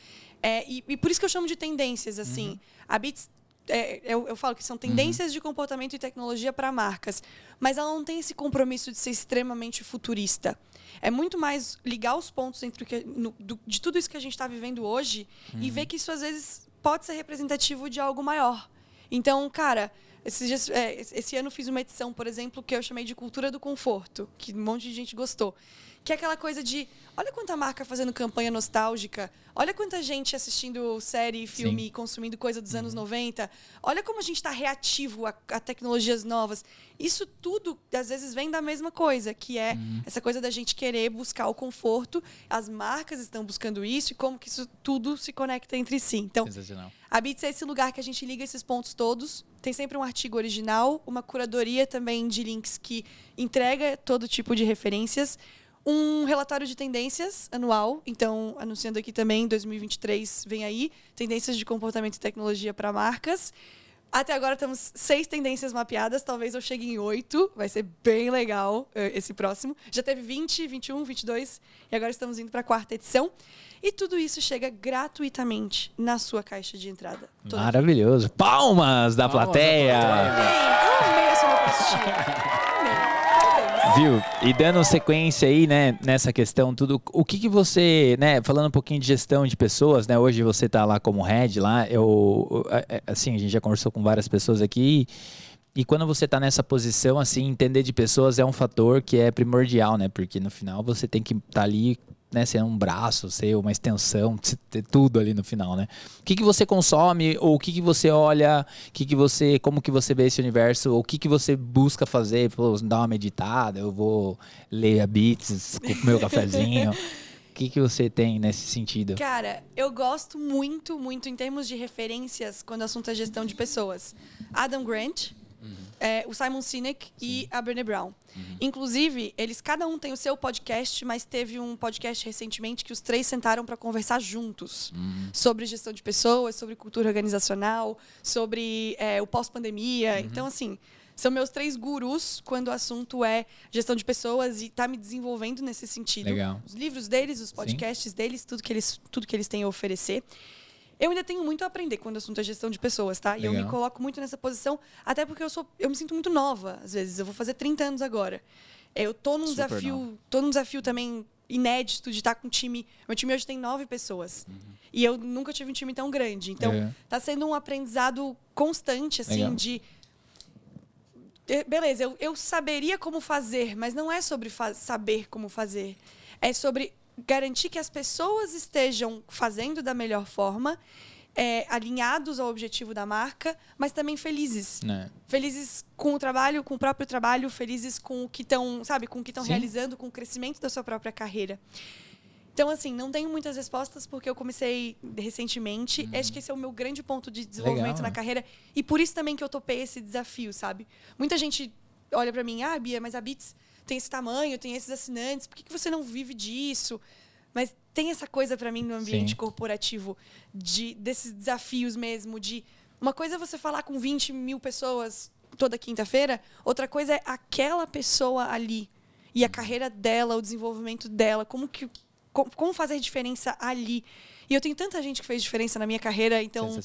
Speaker 3: É, e, e por isso que eu chamo de tendências, assim.
Speaker 1: Uhum.
Speaker 3: A Beats, é, eu, eu falo que são tendências de comportamento e tecnologia para marcas, mas ela não tem esse compromisso de ser extremamente futurista. É muito mais ligar os pontos entre que, no- do- de tudo isso que a gente está vivendo hoje e ver que isso às vezes pode ser representativo de algo maior. Então, cara, dias- é, esse ano fiz uma edição, por exemplo, que eu chamei de Cultura do Conforto, que um monte de gente gostou. Que é aquela coisa de, olha quanta marca fazendo campanha nostálgica, olha quanta gente assistindo série, filme,
Speaker 1: Sim.
Speaker 3: consumindo coisa dos anos 90, olha como a gente está reativo a, a tecnologias novas. Isso tudo, às vezes, vem da mesma coisa, que é essa coisa da gente querer buscar o conforto, as marcas estão buscando isso e como que isso tudo se conecta entre si. Então, a Bits é esse lugar que a gente liga esses pontos todos. Tem sempre um artigo original, uma curadoria também de links que entrega todo tipo de referências. Um relatório de tendências anual. Então, anunciando aqui também, 2023 vem aí. Tendências de comportamento e tecnologia para marcas. Até agora temos seis tendências mapeadas. Talvez eu chegue em oito. Vai ser bem legal eh, esse próximo. Já teve 20, 21, 22. E agora estamos indo para a quarta edição. E tudo isso chega gratuitamente na sua caixa de entrada. Toda
Speaker 1: Maravilhoso. Palmas da
Speaker 2: Palmas da
Speaker 1: plateia.
Speaker 2: plateia.
Speaker 3: Eu amei essa.
Speaker 1: Viu? E dando sequência aí, né, nessa questão, tudo, o que que você, né, falando um pouquinho de gestão de pessoas, né, hoje você tá lá como head lá, eu, é, é, assim, a gente já conversou com várias pessoas aqui, e quando você tá nessa posição, assim, entender de pessoas é um fator que é primordial, né, porque no final você tem que estar ali, né, ser um braço, ser uma extensão, ter tudo ali no final, né. O que que você consome, ou o que que você olha, que que você, como que você vê esse universo, ou o que que você busca fazer, pô, dar uma meditada, eu vou ler a Beats com o meu cafezinho. [LAUGHS] O que que você tem nesse sentido?
Speaker 3: Cara, eu gosto muito, muito em termos de referências quando o assunto é gestão de pessoas. Adam Grant, é, o Simon Sinek e a Brené Brown. Inclusive, eles cada um tem o seu podcast, mas teve um podcast recentemente que os três sentaram para conversar juntos sobre gestão de pessoas, sobre cultura organizacional, sobre é, o pós-pandemia. Então, assim, são meus três gurus quando o assunto é gestão de pessoas e tá me desenvolvendo nesse sentido.
Speaker 1: Legal.
Speaker 3: Os livros deles, os podcasts deles, tudo que eles, tudo que eles têm a oferecer. Eu ainda tenho muito a aprender quando o assunto é gestão de pessoas, tá? E eu me
Speaker 1: Legal.
Speaker 3: coloco muito nessa posição, até porque eu sou, eu me sinto muito nova, às vezes. Eu vou fazer 30 anos agora. Eu tô num
Speaker 2: Super
Speaker 3: desafio,
Speaker 2: nova.
Speaker 3: tô num desafio também inédito de estar com um time. Meu time hoje tem nove pessoas. E eu nunca tive um time tão grande. Então,
Speaker 1: Uhum.
Speaker 3: tá sendo um aprendizado constante, assim,
Speaker 1: Legal.
Speaker 3: de. Beleza, eu, eu saberia como fazer, mas não é sobre fa- saber como fazer. É sobre garantir que as pessoas estejam fazendo da melhor forma, eh, alinhados ao objetivo da marca, mas também felizes.
Speaker 1: Né?
Speaker 3: Felizes com o trabalho, com o próprio trabalho, felizes com o que estão, sabe, com o que estão realizando, com o crescimento da sua própria carreira. Então, assim, não tenho muitas respostas porque eu comecei recentemente.
Speaker 1: Uhum.
Speaker 3: Acho que esse é o meu grande ponto de desenvolvimento
Speaker 1: Legal,
Speaker 3: na
Speaker 1: né?
Speaker 3: carreira. E por isso também que eu topei esse desafio, sabe? Muita gente olha pra mim, ah, Bia, mas a Beats tem esse tamanho, tem esses assinantes, por que, que você não vive disso? Mas tem essa coisa pra mim no ambiente
Speaker 1: Sim.
Speaker 3: corporativo, de, desses desafios mesmo, de. Uma coisa é você falar com 20 mil pessoas toda quinta-feira, outra coisa é aquela pessoa ali. E a carreira dela, o desenvolvimento dela, como que. Como, fazer diferença ali. E eu tenho tanta gente que fez diferença na minha carreira, então.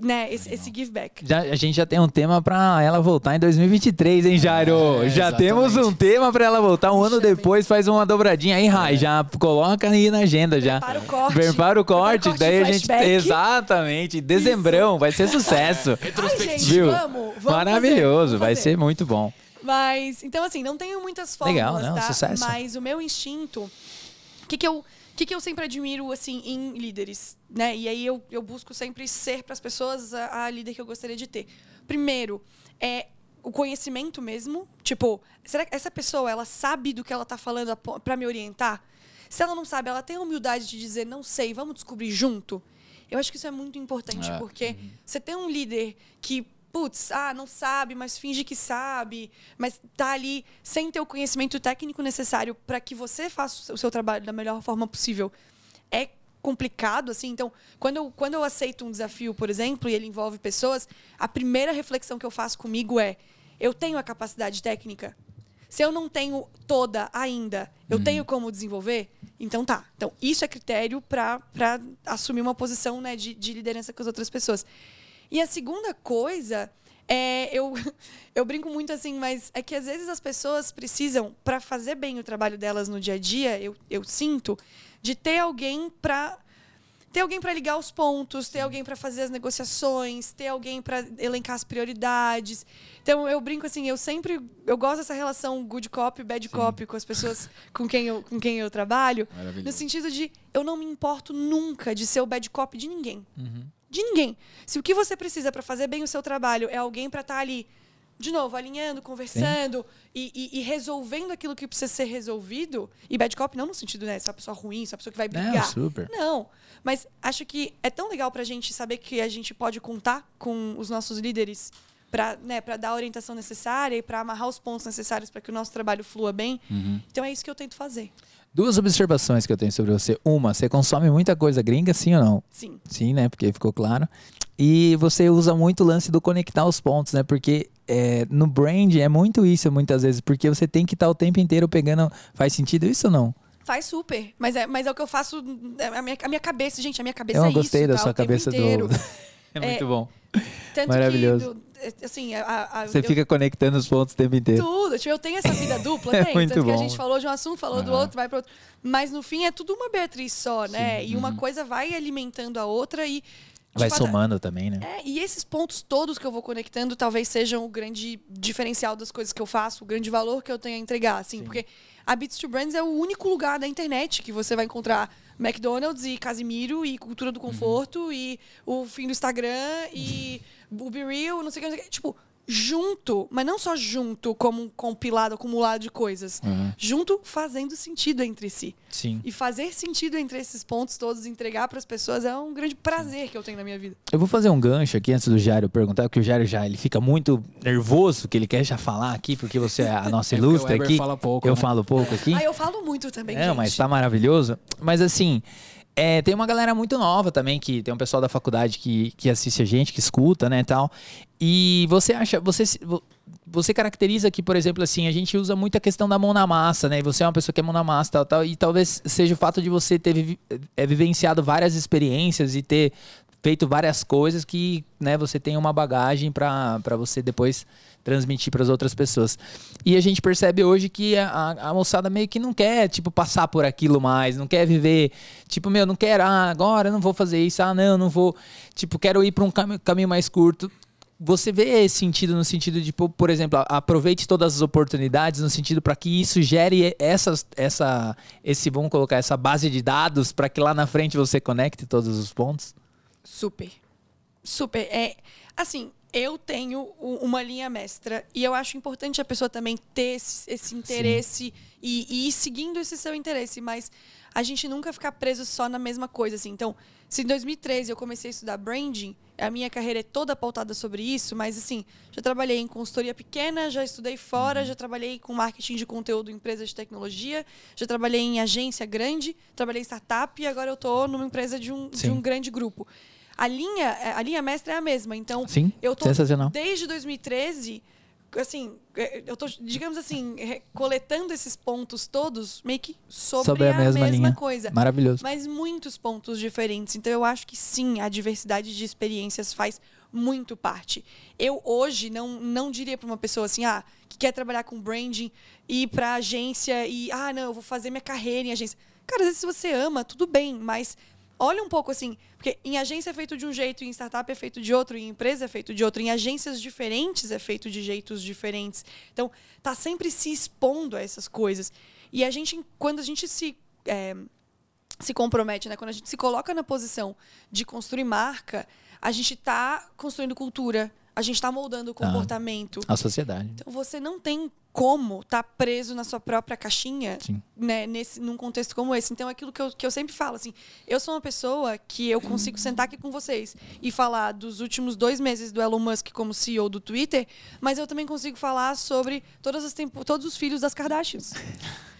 Speaker 3: Né, esse, esse give back.
Speaker 1: Já, a gente já tem um tema pra ela voltar em 2023, hein, Jairo?
Speaker 2: É,
Speaker 1: já
Speaker 2: exatamente.
Speaker 1: temos um tema pra ela voltar. Um ano depois faz uma dobradinha aí, Rai. Já coloca aí na agenda já.
Speaker 3: Prepara o corte.
Speaker 1: Prepara o corte,
Speaker 3: Prepara o
Speaker 1: daí a
Speaker 3: corte
Speaker 1: gente. Exatamente. Dezembrão, vai ser sucesso. [LAUGHS]
Speaker 3: Ai, gente,
Speaker 1: Viu?
Speaker 3: vamos, vamos
Speaker 1: Maravilhoso,
Speaker 3: fazer, vamos
Speaker 1: vai ser muito bom.
Speaker 3: Mas, então assim, não tenho muitas fórmulas,
Speaker 1: Legal, não,
Speaker 3: tá?
Speaker 1: sucesso.
Speaker 3: Mas o meu instinto, o que que eu, que que eu sempre admiro, assim, em líderes, né? E aí eu, eu busco sempre ser para as pessoas a, a líder que eu gostaria de ter. Primeiro, é o conhecimento mesmo. Tipo, será que essa pessoa, ela sabe do que ela tá falando para me orientar? Se ela não sabe, ela tem a humildade de dizer, não sei, vamos descobrir junto? Eu acho que isso é muito importante,
Speaker 2: É.
Speaker 3: porque você tem um líder que, putz, ah, não sabe, mas finge que sabe, mas tá ali sem ter o conhecimento técnico necessário para que você faça o seu trabalho da melhor forma possível. É complicado, assim. Então, quando eu, quando eu aceito um desafio, por exemplo, e ele envolve pessoas, a primeira reflexão que eu faço comigo é: eu tenho a capacidade técnica? Se eu não tenho toda ainda, eu tenho como desenvolver? Então tá. Então, isso é critério para assumir uma posição né, de, de liderança com as outras pessoas. E a segunda coisa é. Eu, [LAUGHS] eu brinco muito assim, mas é que às vezes as pessoas precisam, para fazer bem o trabalho delas no dia a dia, eu, eu sinto, de ter alguém para ter alguém para ligar os pontos, ter alguém para fazer as negociações, ter alguém para elencar as prioridades. Então eu brinco assim, eu sempre eu gosto dessa relação good cop, bad cop com as pessoas com quem eu com quem eu trabalho, no sentido de eu não me importo nunca de ser o bad cop de ninguém.
Speaker 1: Uhum.
Speaker 3: De ninguém. Se o que você precisa para fazer bem o seu trabalho é alguém para estar ali de novo, alinhando, conversando e, e- e resolvendo aquilo que precisa ser resolvido. E bad cop não no sentido, né? Essa é pessoa ruim, essa pessoa que vai
Speaker 1: Não,
Speaker 3: brigar.
Speaker 1: super.
Speaker 3: Não, mas acho que é tão legal pra gente saber que a gente pode contar com os nossos líderes para né, pra dar a orientação necessária e para amarrar os pontos necessários para que o nosso trabalho flua bem. Então é isso que eu tento fazer.
Speaker 1: Duas observações que eu tenho sobre você. Uma, você consome muita coisa gringa, sim ou não?
Speaker 3: Sim.
Speaker 1: Sim, né? Porque ficou claro. E você usa muito o lance do conectar os pontos, né? Porque é, no brand é muito isso, muitas vezes, porque você tem que estar o tempo inteiro pegando. Faz sentido isso ou não?
Speaker 3: Faz super. Mas é, mas é o que eu faço. é A minha, a minha cabeça, gente, a minha cabeça
Speaker 1: eu
Speaker 3: é
Speaker 1: não gostei
Speaker 3: isso.
Speaker 1: da
Speaker 3: tá?
Speaker 1: sua cabeça do. [LAUGHS] é muito bom.
Speaker 3: Tanto
Speaker 1: Maravilhoso.
Speaker 3: Que, do- é, assim, a- a-
Speaker 1: Você
Speaker 3: eu-
Speaker 1: fica conectando os pontos o tempo inteiro.
Speaker 3: Tudo. Tipo, eu tenho essa vida [LAUGHS] dupla,
Speaker 1: É
Speaker 3: tem.
Speaker 1: muito
Speaker 3: Tanto que a
Speaker 1: bom.
Speaker 3: gente falou de um assunto, falou do
Speaker 2: Aham.
Speaker 3: outro, vai para outro. Mas no fim é tudo uma Beatriz só, né? E uma coisa vai alimentando a outra e.
Speaker 1: Vai
Speaker 3: fato,
Speaker 1: somando também, né?
Speaker 3: É, e esses pontos todos que eu vou conectando talvez sejam o grande diferencial das coisas que eu faço, o grande valor que eu tenho a entregar, assim, porque a Beats to Brands é o único lugar da internet que você vai encontrar McDonald's e Casimiro e cultura do conforto e o fim do Instagram e [LAUGHS] o Be Real, não sei o que, não sei o que. Tipo, junto, mas não só junto como um compilado, acumulado de coisas. Junto fazendo sentido entre si.
Speaker 1: Sim.
Speaker 3: E fazer sentido entre esses pontos todos, entregar para as pessoas é um grande prazer que eu tenho na minha vida.
Speaker 1: Eu vou fazer um gancho aqui antes do Jairo perguntar, porque o Jairo já ele fica muito nervoso, que ele quer já falar aqui, porque você é a [LAUGHS] nossa
Speaker 2: É
Speaker 1: ilustre
Speaker 2: Weber
Speaker 1: aqui.
Speaker 2: fala pouco,
Speaker 1: eu
Speaker 2: né?
Speaker 1: falo pouco aqui.
Speaker 3: Ah, eu falo muito também,
Speaker 1: Não,
Speaker 3: gente.
Speaker 1: mas tá maravilhoso. Mas assim, é, tem uma galera muito nova também, que tem um pessoal da faculdade que, que assiste a gente, que escuta, né, tal. E você acha, você, você caracteriza que, por exemplo, assim, a gente usa muito a questão da mão na massa, né? E você é uma pessoa que é mão na massa, tal, tal. E talvez seja o fato de você ter vivi- é, vivenciado várias experiências e ter feito várias coisas que, né, você tem uma bagagem para você depois transmitir para as outras pessoas. E a gente percebe hoje que a, a moçada meio que não quer, tipo, passar por aquilo mais, não quer viver, tipo, meu, não quero, ah, agora não vou fazer isso, ah, não, não vou, tipo, quero ir para um cami- caminho mais curto. Você vê esse sentido no sentido de, por exemplo, aproveite todas as oportunidades no sentido para que isso gere essas, essa, esse, vamos colocar, essa base de dados para que lá na frente você conecte todos os pontos?
Speaker 3: Super. Super. É, assim, eu tenho uma linha mestra. E eu acho importante a pessoa também ter esse, esse interesse e, e ir seguindo esse seu interesse, mas a gente nunca ficar preso só na mesma coisa, assim. Então, se em 2013 eu comecei a estudar branding, a minha carreira é toda pautada sobre isso, mas assim, já trabalhei em consultoria pequena, já estudei fora, já trabalhei com marketing de conteúdo em empresas de tecnologia, já trabalhei em agência grande, trabalhei em startup e agora eu tô numa empresa de um, de um grande grupo. A linha, a linha mestra é a mesma, então
Speaker 1: Sim,
Speaker 3: eu tô
Speaker 1: sensacional.
Speaker 3: desde 2013, assim, eh, eu tô, digamos assim, coletando esses pontos todos meio que sobre,
Speaker 1: Sobre a mesma linha.
Speaker 3: coisa.
Speaker 1: Maravilhoso.
Speaker 3: Mas muitos pontos diferentes. Então eu acho que sim, a diversidade de experiências faz muito parte. Eu hoje não, não diria para uma pessoa assim, ah, que quer trabalhar com branding, ir para agência e, ah, não, eu vou fazer minha carreira em agência. Cara, às vezes se você ama, tudo bem, mas olha um pouco assim, porque em agência é feito de um jeito, em startup é feito de outro, em empresa é feito de outro, em agências diferentes é feito de jeitos diferentes. Então, tá sempre se expondo a essas coisas. E a gente, quando a gente se é, se compromete, né? Quando a gente se coloca na posição de construir marca, a gente está construindo cultura, a gente está moldando o
Speaker 1: Tá.
Speaker 3: comportamento.
Speaker 1: A sociedade.
Speaker 3: Então você não tem como estar preso na sua própria caixinha,
Speaker 1: Sim.
Speaker 3: né, nesse, num contexto como esse. Então é aquilo que eu, que eu sempre falo, assim, eu sou uma pessoa que eu consigo sentar aqui com vocês e falar dos últimos dois meses do Elon Musk como CEO do Twitter, mas eu também consigo falar sobre todas as tempo, todos os filhos das Kardashians. [LAUGHS]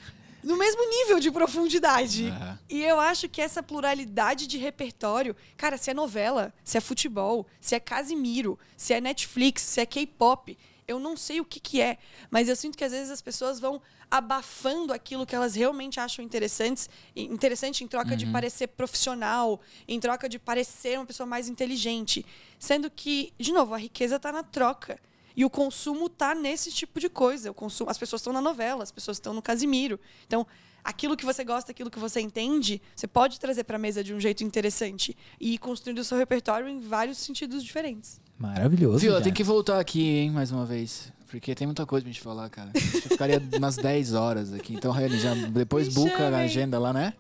Speaker 3: No mesmo nível de profundidade.
Speaker 2: Aham.
Speaker 3: E eu acho que essa pluralidade de repertório, cara, se é novela, se é futebol, se é Casimiro, se é Netflix, se é K-pop, eu não sei o que, que é, mas eu sinto que às vezes as pessoas vão abafando aquilo que elas realmente acham interessantes, interessante em troca de parecer profissional, em troca de parecer uma pessoa mais inteligente, sendo que, de novo, a riqueza está na troca. E o consumo tá nesse tipo de coisa. O consumo, as pessoas estão na novela, as pessoas estão no Casimiro. Então, aquilo que você gosta, aquilo que você entende, você pode trazer para a mesa de um jeito interessante e ir construindo o seu repertório em vários sentidos diferentes.
Speaker 1: Maravilhoso.
Speaker 2: Viu,
Speaker 1: cara.
Speaker 2: tem que voltar aqui, hein, mais uma vez. Porque tem muita coisa pra gente falar, cara. A gente ficaria [LAUGHS] umas 10 horas aqui. Então, Rani, já depois
Speaker 3: Me
Speaker 2: buca a agenda lá, né?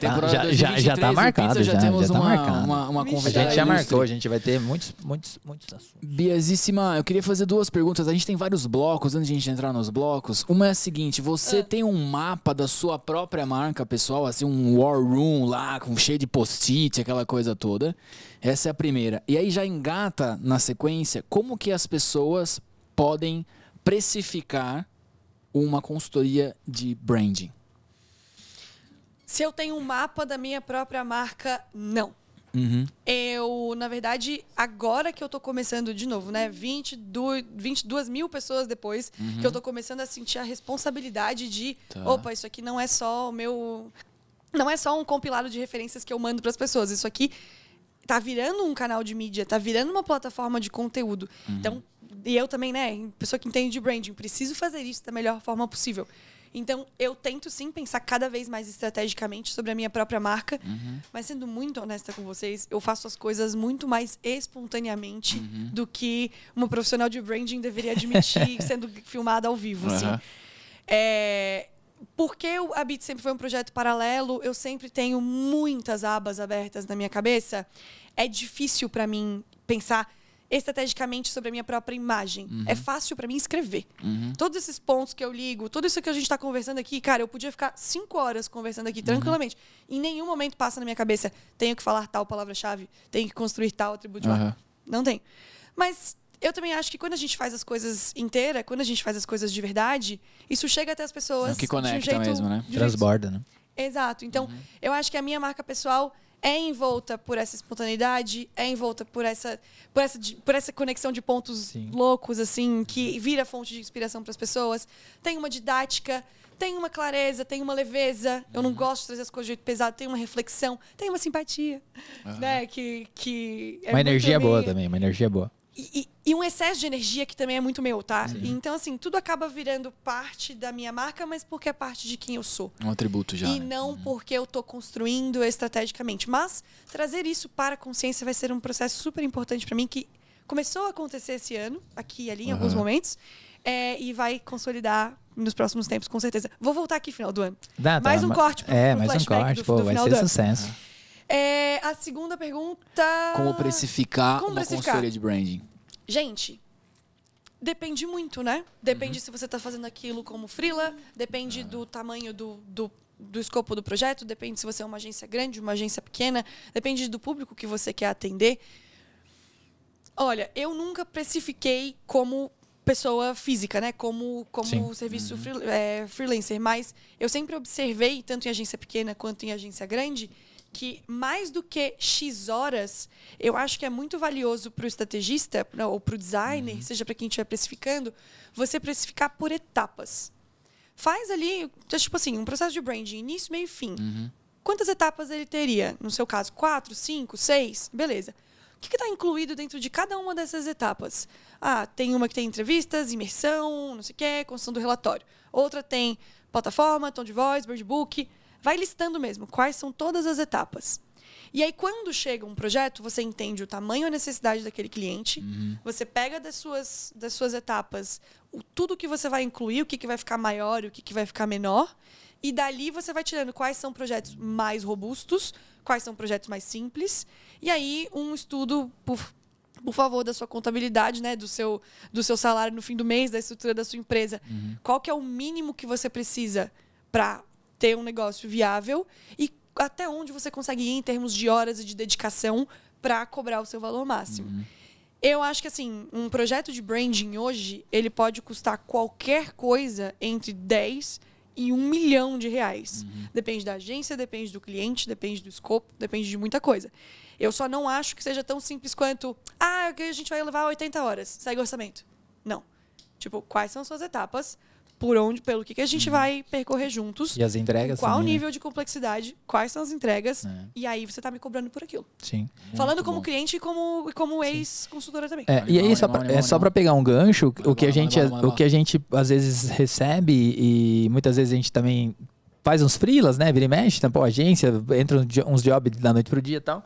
Speaker 1: tá- já- já- já tá
Speaker 2: do
Speaker 1: marcado,
Speaker 2: Pizza,
Speaker 1: já,
Speaker 2: já temos
Speaker 1: já tá
Speaker 2: uma,
Speaker 1: marcado.
Speaker 2: uma, uma
Speaker 1: A gente já
Speaker 2: ilustre.
Speaker 1: marcou, a gente vai ter muitos, muitos, muitos assuntos.
Speaker 2: Biasíssima, eu queria fazer duas perguntas. A gente tem vários blocos, antes de a gente entrar nos blocos. Uma é a seguinte: você
Speaker 3: Ah.
Speaker 2: tem um mapa da sua própria marca pessoal, assim, um war room lá, com cheio de post-it, aquela coisa toda. Essa é a primeira. E aí já engata na sequência como que as pessoas podem precificar uma consultoria de branding.
Speaker 3: Se eu tenho um mapa da minha própria marca, não.
Speaker 2: Uhum.
Speaker 3: Eu, na verdade, agora que eu tô começando de novo, né? 22, 22 mil pessoas depois, que eu tô começando a sentir a responsabilidade de,
Speaker 2: Tá.
Speaker 3: opa, isso aqui não é só o meu. Não é só um compilado de referências que eu mando para as pessoas. Isso aqui tá virando um canal de mídia, tá virando uma plataforma de conteúdo. Então, e eu também, né, pessoa que entende de branding, preciso fazer isso da melhor forma possível. Então, eu tento sim pensar cada vez mais estrategicamente sobre a minha própria marca, mas sendo muito honesta com vocês, eu faço as coisas muito mais espontaneamente do que uma profissional de branding deveria admitir [LAUGHS] sendo filmada ao vivo, assim.
Speaker 2: Aham.
Speaker 3: É, porque o- a Bit sempre foi um projeto paralelo, eu sempre tenho muitas abas abertas na minha cabeça. É difícil para mim pensar estrategicamente sobre a minha própria imagem. É fácil para mim escrever. Todos esses pontos que eu ligo, tudo isso que a gente está conversando aqui, cara, eu podia ficar cinco horas conversando aqui tranquilamente. Em nenhum momento passa na minha cabeça, tenho que falar tal palavra-chave, tenho que construir tal atributo.
Speaker 2: Aham.
Speaker 3: Não tem. Mas eu também acho que quando a gente faz as coisas inteira, quando a gente faz as coisas de verdade, isso chega até as pessoas
Speaker 2: É o que
Speaker 3: de um
Speaker 2: conecta
Speaker 3: jeito-
Speaker 2: mesmo, né?
Speaker 1: Transborda, né?
Speaker 3: Exato. Então,
Speaker 2: Uhum.
Speaker 3: eu acho que a minha marca pessoal é envolta por essa espontaneidade, é envolta por essa, por essa, por essa conexão de pontos
Speaker 1: Sim.
Speaker 3: loucos, assim, que vira fonte de inspiração para as pessoas. Tem uma didática, tem uma clareza, tem uma leveza. Eu
Speaker 2: Uhum.
Speaker 3: não gosto de trazer as coisas de jeito pesado, tem uma reflexão, tem uma simpatia, né? Que, que é
Speaker 1: uma energia boa também, uma energia boa.
Speaker 3: E, e- e um excesso de energia que também é muito meu, tá? Então, assim, tudo acaba virando parte da minha marca, mas porque é parte de quem eu sou.
Speaker 2: Um atributo já.
Speaker 3: e
Speaker 2: né?
Speaker 3: não porque eu tô construindo estrategicamente. Mas trazer isso para a consciência vai ser um processo super importante para mim, que começou a acontecer esse ano, aqui e ali, em alguns momentos, é, e vai consolidar nos próximos tempos, com certeza. Vou voltar aqui final do ano.
Speaker 1: Dá,
Speaker 3: Mais um
Speaker 1: ma-
Speaker 3: corte pro-
Speaker 1: É,
Speaker 3: pro
Speaker 1: mais um corte,
Speaker 3: do-
Speaker 1: pô,
Speaker 3: do
Speaker 1: vai ser
Speaker 3: do ano. É, a segunda pergunta.
Speaker 2: Como precificar
Speaker 3: Como
Speaker 2: uma
Speaker 3: precificar?
Speaker 2: consultoria de branding?
Speaker 3: Gente, depende muito, né? Depende se você está fazendo aquilo como freela, depende do tamanho do, do, do escopo do projeto, depende se você é uma agência grande, uma agência pequena, depende do público que você quer atender. Olha, eu nunca precifiquei como pessoa física, né? Como, como serviço free- é, freelancer. Mas eu sempre observei, tanto em agência pequena quanto em agência grande, que mais do que X horas, eu acho que é muito valioso para o estrategista pra- ou para o designer, seja para quem estiver precificando, você precificar por etapas. Faz ali, tipo assim, um processo de branding, início, meio e fim. Quantas etapas ele teria? No seu caso, quatro, cinco, seis? Beleza. O que está incluído dentro de cada uma dessas etapas? Ah, tem uma que tem entrevistas, imersão, não sei o quê, construção do relatório. Outra tem plataforma, tom de voz, bird book. Vai listando mesmo quais são todas as etapas. E aí, quando chega um projeto, você entende o tamanho e a necessidade daquele cliente, você pega das suas, das suas etapas o, tudo que você vai incluir, o que, que vai ficar maior e o que, que vai ficar menor, e dali você vai tirando quais são projetos mais robustos, quais são projetos mais simples, e aí um estudo, por, por favor, da sua contabilidade, né, do seu, do seu salário no fim do mês, da estrutura da sua empresa. Qual que é o mínimo que você precisa para ter um negócio viável e até onde você consegue ir em termos de horas e de dedicação para cobrar o seu valor máximo. Eu acho que assim, um projeto de branding hoje, ele pode custar qualquer coisa entre 10 e 1 milhão de reais. Depende da agência, depende do cliente, depende do escopo, depende de muita coisa. Eu só não acho que seja tão simples quanto, ah, a gente vai levar 80 horas, segue o orçamento. Não. Tipo, quais são suas etapas? Por onde, pelo que, que a gente vai percorrer juntos?
Speaker 1: E as entregas
Speaker 3: Qual o
Speaker 1: né?
Speaker 3: nível de complexidade? Quais são as entregas?
Speaker 1: É.
Speaker 3: E aí você tá me cobrando por aquilo.
Speaker 1: Sim.
Speaker 3: Falando como
Speaker 2: bom.
Speaker 3: cliente e como, e como ex-consultora também.
Speaker 1: É, e aí,
Speaker 2: Animal,
Speaker 1: só
Speaker 2: animal,
Speaker 1: é só para pegar um gancho, o que a gente, o que a gente às vezes recebe e muitas vezes a gente também faz uns freelas, né? Vira e mexe, tá, pô, agência, entra uns jobs da noite pro dia e tal.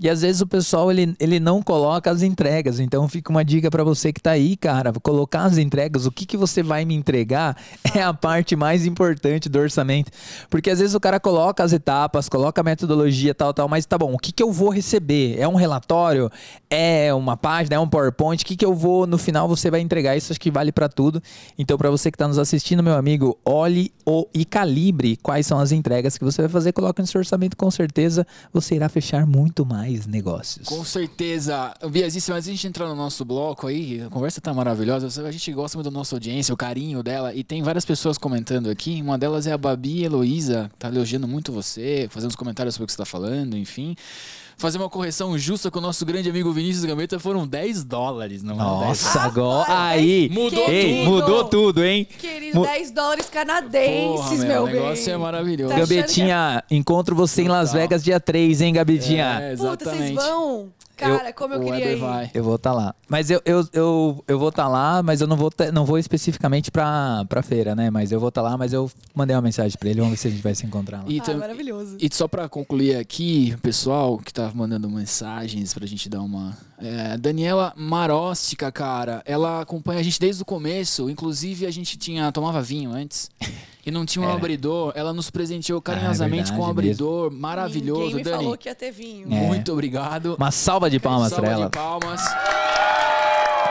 Speaker 1: E às vezes o pessoal ele, ele não coloca as entregas. Então fica uma dica para você que tá aí, cara, colocar as entregas, o que que você vai me entregar [LAUGHS] é a parte mais importante do orçamento. Porque às vezes o cara coloca as etapas, coloca a metodologia, tal, tal, mas tá bom, o que que eu vou receber? É um relatório? É uma página? É um PowerPoint? O que que eu vou, no final você vai entregar? Isso acho que vale para tudo. Então para você que tá nos assistindo, meu amigo, olhe o, e calibre quais são as entregas que você vai fazer, coloca no seu orçamento, com certeza você irá fechar muito mais negócios.
Speaker 2: Com certeza. Biazice, mas a gente entrar no nosso bloco aí, a conversa tá maravilhosa. A gente gosta muito da nossa audiência, o carinho dela. E tem várias pessoas comentando aqui. Uma delas é a Babi Heloísa, tá elogiando muito você, fazendo os comentários sobre o que você tá falando, enfim. Fazer uma correção justa com o nosso grande amigo Vinícius Gambetta foram 10 dólares, não é 10
Speaker 1: Nossa, agora. Aí!
Speaker 2: Mudou
Speaker 1: Ei,
Speaker 3: tudo.
Speaker 1: mudou tudo, hein?
Speaker 3: Querido,
Speaker 1: Mu-
Speaker 3: 10 dólares
Speaker 2: Porra,
Speaker 3: canadenses,
Speaker 2: meu,
Speaker 3: meu
Speaker 2: o
Speaker 3: bem.
Speaker 2: negócio é maravilhoso.
Speaker 3: Tá achando
Speaker 1: Gabetinha, encontro você em Las. Vegas dia 3, hein, Gabetinha?
Speaker 2: É,
Speaker 3: Puta, vocês
Speaker 2: exatamente.
Speaker 3: vão? Cara, como eu queria ir.
Speaker 2: vai.
Speaker 1: Eu vou estar lá. Mas eu, eu, eu, eu vou estar lá, mas eu não vou, não vou especificamente pra, pra feira, né? Mas eu vou estar lá, mas eu mandei uma mensagem pra ele, vamos ver se a gente vai se encontrar lá.
Speaker 2: E,
Speaker 3: Ah, maravilhoso.
Speaker 2: e só pra concluir aqui, o pessoal que tá mandando mensagens pra gente dar uma. É, Daniela Maróstica, cara, ela acompanha a gente desde o começo. Inclusive, a gente tinha tomava vinho antes. [LAUGHS] E não tinha um
Speaker 1: Era.
Speaker 2: abridor. Ela nos presenteou carinhosamente
Speaker 1: verdade
Speaker 2: com um abridor maravilhoso.
Speaker 3: Ninguém me
Speaker 2: Dani,
Speaker 3: falou que ia ter vinho.
Speaker 1: É.
Speaker 2: muito obrigado.
Speaker 1: Uma salva de palmas
Speaker 2: Salva
Speaker 1: pra ela.
Speaker 2: de palmas.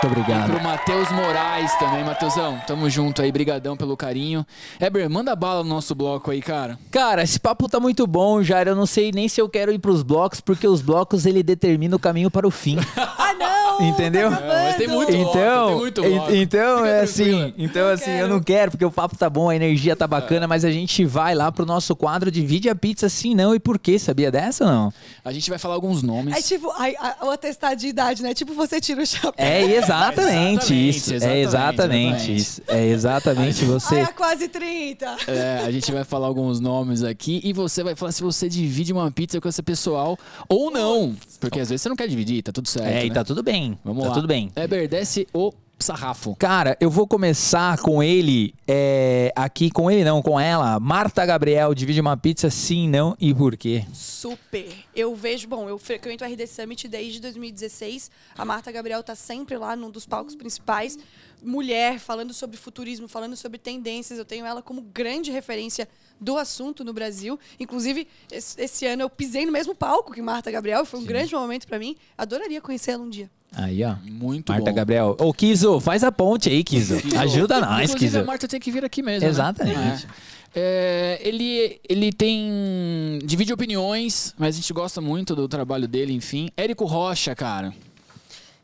Speaker 1: Muito
Speaker 2: E
Speaker 1: obrigado.
Speaker 2: pro Matheus Moraes também. Matheusão, tamo junto aí. Brigadão pelo carinho. Eber, manda bala no nosso bloco aí, cara.
Speaker 1: Cara, esse papo tá muito bom, Jair. Eu não sei nem se eu quero ir pros blocos, porque os blocos ele determina o caminho para o fim. [LAUGHS]
Speaker 3: Ah, não!
Speaker 1: Entendeu?
Speaker 3: Tá
Speaker 2: É, mas tem muito
Speaker 1: Então,
Speaker 2: tem muito bloco.
Speaker 1: então
Speaker 2: Fica
Speaker 1: é assim, então assim, eu
Speaker 3: quero.
Speaker 1: não quero porque o papo tá bom, a energia tá bacana, mas a gente vai lá pro nosso quadro Divide a Pizza sim, não e por quê? Sabia dessa ou não?
Speaker 2: A gente vai falar alguns nomes.
Speaker 3: É tipo, ai, a- o atestado de idade, né? Tipo, você tira o chapéu.
Speaker 1: É exatamente isso.
Speaker 2: exatamente,
Speaker 1: é exatamente isso. É exatamente [LAUGHS] você.
Speaker 3: Ai, há quase 30.
Speaker 2: É, a gente vai falar alguns nomes aqui e você vai falar se você divide uma pizza com esse pessoal ou não. Porque às vezes você não quer dividir, tá tudo certo.
Speaker 1: É, e
Speaker 2: né?
Speaker 1: tá tudo bem.
Speaker 2: Vamos
Speaker 1: tá
Speaker 2: lá.
Speaker 1: tudo bem.
Speaker 2: Eber, desce o sarrafo.
Speaker 1: Cara, eu vou começar com ele, é, aqui com ele não, com ela. Marta Gabriel, divide uma pizza sim, não e por quê?
Speaker 3: Super. Eu vejo, bom, eu frequento o RD Summit desde 2016. A Marta Gabriel tá sempre lá num dos palcos principais. Mulher, falando sobre futurismo, falando sobre tendências. Eu tenho ela como grande referência do assunto no Brasil. Inclusive, esse, esse ano eu pisei no mesmo palco que Marta Gabriel. Foi um grande momento para mim. Adoraria conhecê-la um dia.
Speaker 1: Aí, ó.
Speaker 2: Muito
Speaker 1: Marta
Speaker 2: bom.
Speaker 1: Gabriel. Ô, Kizo, faz a ponte aí, Kizo. Ajuda nós,
Speaker 2: Inclusive,
Speaker 1: Kizo.
Speaker 2: a Marta tem que vir aqui mesmo. né?
Speaker 1: Exatamente.
Speaker 2: É. É, ele, ele tem. divide opiniões, mas a gente gosta muito do trabalho dele, enfim. Érico Rocha, cara.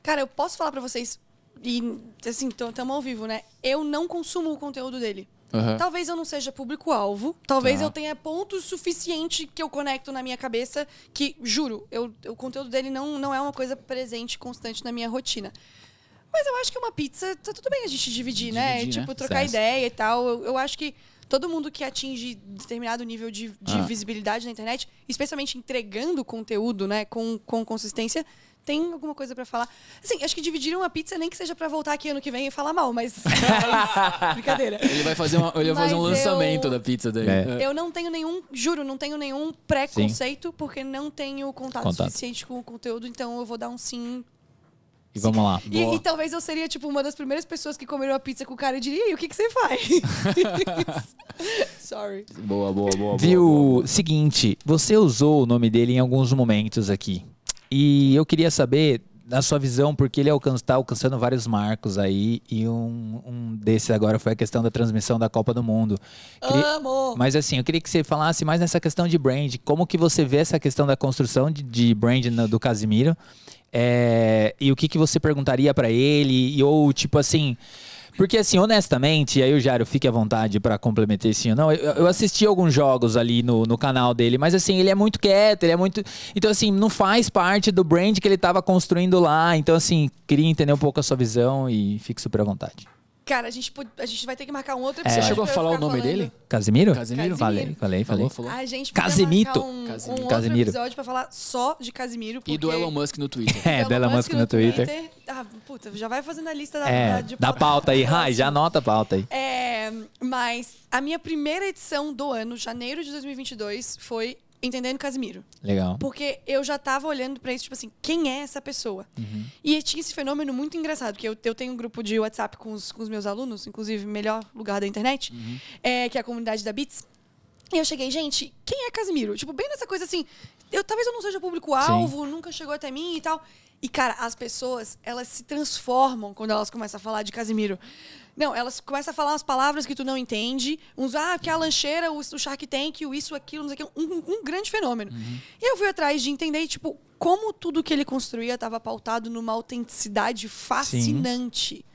Speaker 3: Cara, eu posso falar pra vocês, e assim, estamos ao vivo, né? Eu não consumo o conteúdo dele.
Speaker 2: Aham.
Speaker 3: Talvez eu não seja público-alvo. Talvez
Speaker 2: Tá.
Speaker 3: eu tenha pontos suficiente que eu conecto na minha cabeça que, juro, eu, o conteúdo dele não, não é uma coisa presente, constante na minha rotina. Mas eu acho que uma pizza, tá tudo bem a gente dividir, né?
Speaker 2: Dividir,
Speaker 3: Tipo,
Speaker 2: né?
Speaker 3: trocar
Speaker 1: Certo.
Speaker 3: ideia e tal. Eu, eu acho que todo mundo que atinge determinado nível de, de
Speaker 2: Ah.
Speaker 3: visibilidade na internet, especialmente entregando conteúdo, né, com, com consistência, tem alguma coisa pra falar. Assim, acho que dividir uma pizza nem que seja pra voltar aqui ano que vem e falar mal, mas. [LAUGHS] mas brincadeira.
Speaker 2: Ele vai fazer, uma- ele vai fazer um
Speaker 3: Mas
Speaker 2: lançamento
Speaker 3: eu-
Speaker 2: da pizza dele.
Speaker 1: É.
Speaker 3: Eu não tenho nenhum, juro, não tenho nenhum preconceito, porque não tenho contato,
Speaker 1: Contato.
Speaker 3: suficiente com o conteúdo, então eu vou dar um sim.
Speaker 1: E vamos lá.
Speaker 3: E,
Speaker 2: Boa.
Speaker 3: e talvez eu seria, tipo, uma das primeiras pessoas que comeram a pizza com o cara e diria, e o que, que você faz? [LAUGHS] Sorry.
Speaker 2: Boa, boa, boa. boa,
Speaker 1: Viu?
Speaker 2: boa.
Speaker 1: Seguinte, você usou o nome dele em alguns momentos aqui. E eu queria saber, na sua visão, porque ele alcança, tá alcançando vários marcos aí, e um, um desses agora foi a questão da transmissão da Copa do Mundo. Queria-
Speaker 3: Amo!
Speaker 1: Mas assim, eu queria que você falasse mais nessa questão de brand. Como que você vê essa questão da construção de, de brand no- do Casimiro? É, e o que, que você perguntaria pra ele? E, ou tipo assim. Porque assim, honestamente, aí o Jário fique à vontade pra complementar sim ou não. Eu, eu assisti alguns jogos ali no, no canal dele, mas assim, ele é muito quieto, ele é muito. Então, assim, não faz parte do brand que ele tava construindo lá. Então, assim, queria entender um pouco a sua visão e fique super à vontade.
Speaker 3: Cara, a gente, a gente vai ter que marcar um outro
Speaker 1: É.
Speaker 3: episódio.
Speaker 1: Você
Speaker 2: chegou a falar o nome
Speaker 3: falando.
Speaker 2: dele?
Speaker 1: Casimiro?
Speaker 2: Casimiro?
Speaker 1: Falei, falei, falei.
Speaker 2: Falou, falou.
Speaker 3: A gente podia
Speaker 1: Casimito.
Speaker 3: marcar um,
Speaker 2: Casimiro.
Speaker 3: um outro
Speaker 1: Casimiro.
Speaker 3: episódio pra falar só de Casimiro.
Speaker 2: E do
Speaker 3: porque-
Speaker 2: Elon Musk no Twitter. [LAUGHS]
Speaker 1: É, do Elon Musk no Twitter.
Speaker 3: Ah, puta, já vai fazendo a lista da,
Speaker 1: É,
Speaker 3: da, de
Speaker 1: da pauta aí, Rai, já anota a pauta aí.
Speaker 3: É, mas a minha primeira edição do ano, janeiro de 2022, foi Entendendo Casimiro.
Speaker 1: Legal.
Speaker 3: Porque eu já tava olhando pra isso, tipo assim, quem é essa pessoa?
Speaker 1: Uhum.
Speaker 3: E tinha esse fenômeno muito engraçado, porque eu, eu tenho um grupo de WhatsApp com os, com os meus alunos, inclusive, melhor lugar da internet, é, que é a comunidade da Bits. E eu cheguei, gente, quem é Casimiro? Tipo, bem nessa coisa assim, eu, talvez eu não seja público-alvo, nunca chegou até mim e tal. E, cara, as pessoas, elas se transformam quando elas começam a falar de Casimiro. Não, elas começam a falar umas palavras que tu não entende. Uns, ah, que a lancheira, o, o Shark Tank, o isso, aquilo, não sei o que. Um, um grande fenômeno. E eu fui atrás de entender, tipo, como tudo que ele construía estava pautado numa autenticidade fascinante.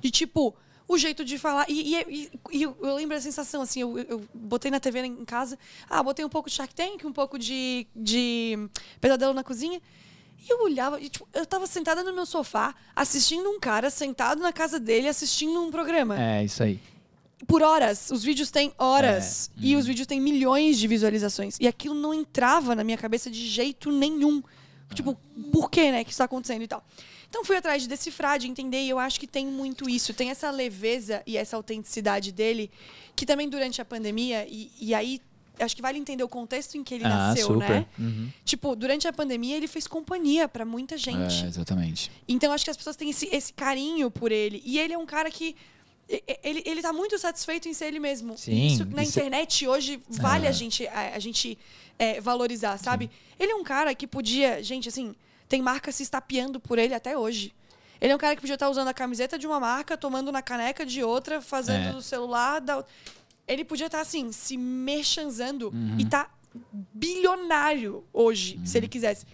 Speaker 3: De, tipo, o jeito de falar. E, e- e- e eu, lembro a sensação, assim, eu, eu- eu botei na TV em casa. Ah, botei um pouco de Shark Tank, um pouco de, de Pesadelo na Cozinha. E eu olhava, e, tipo, eu tava sentada no meu sofá, assistindo um cara sentado na casa dele, assistindo um programa.
Speaker 1: É, isso aí.
Speaker 3: Por horas. Os vídeos têm horas.
Speaker 1: É,
Speaker 3: E
Speaker 1: uhum.
Speaker 3: os vídeos têm milhões de visualizações. E aquilo não entrava na minha cabeça de jeito nenhum. Tipo, por que, né, que isso tá acontecendo e tal. Então fui atrás de decifrar, de entender, e eu acho que tem muito isso. Tem essa leveza e essa autenticidade dele, que também durante a pandemia, e, e aí acho que vale entender o contexto em que ele
Speaker 1: ah,
Speaker 3: nasceu,
Speaker 1: super.
Speaker 3: né?
Speaker 1: Uhum.
Speaker 3: Tipo, durante a pandemia ele fez companhia pra muita gente.
Speaker 2: É, exatamente.
Speaker 3: Então acho que as pessoas têm esse, esse carinho por ele. E ele é um cara que. Ele, ele tá muito satisfeito em ser ele mesmo.
Speaker 1: Sim,
Speaker 3: Isso na
Speaker 1: isso é-
Speaker 3: internet hoje vale
Speaker 1: É.
Speaker 3: a gente, a, a gente é, valorizar, sabe? Ele é um cara que podia. Gente, assim, tem marca se estapeando por ele até hoje. Ele é um cara que podia estar usando a camiseta de uma marca, tomando na caneca de outra, fazendo
Speaker 1: É.
Speaker 3: do celular. Da... Ele podia estar, assim, se merchanzando
Speaker 1: Uhum.
Speaker 3: e tá bilionário hoje, se
Speaker 1: Uhum.
Speaker 3: ele quisesse.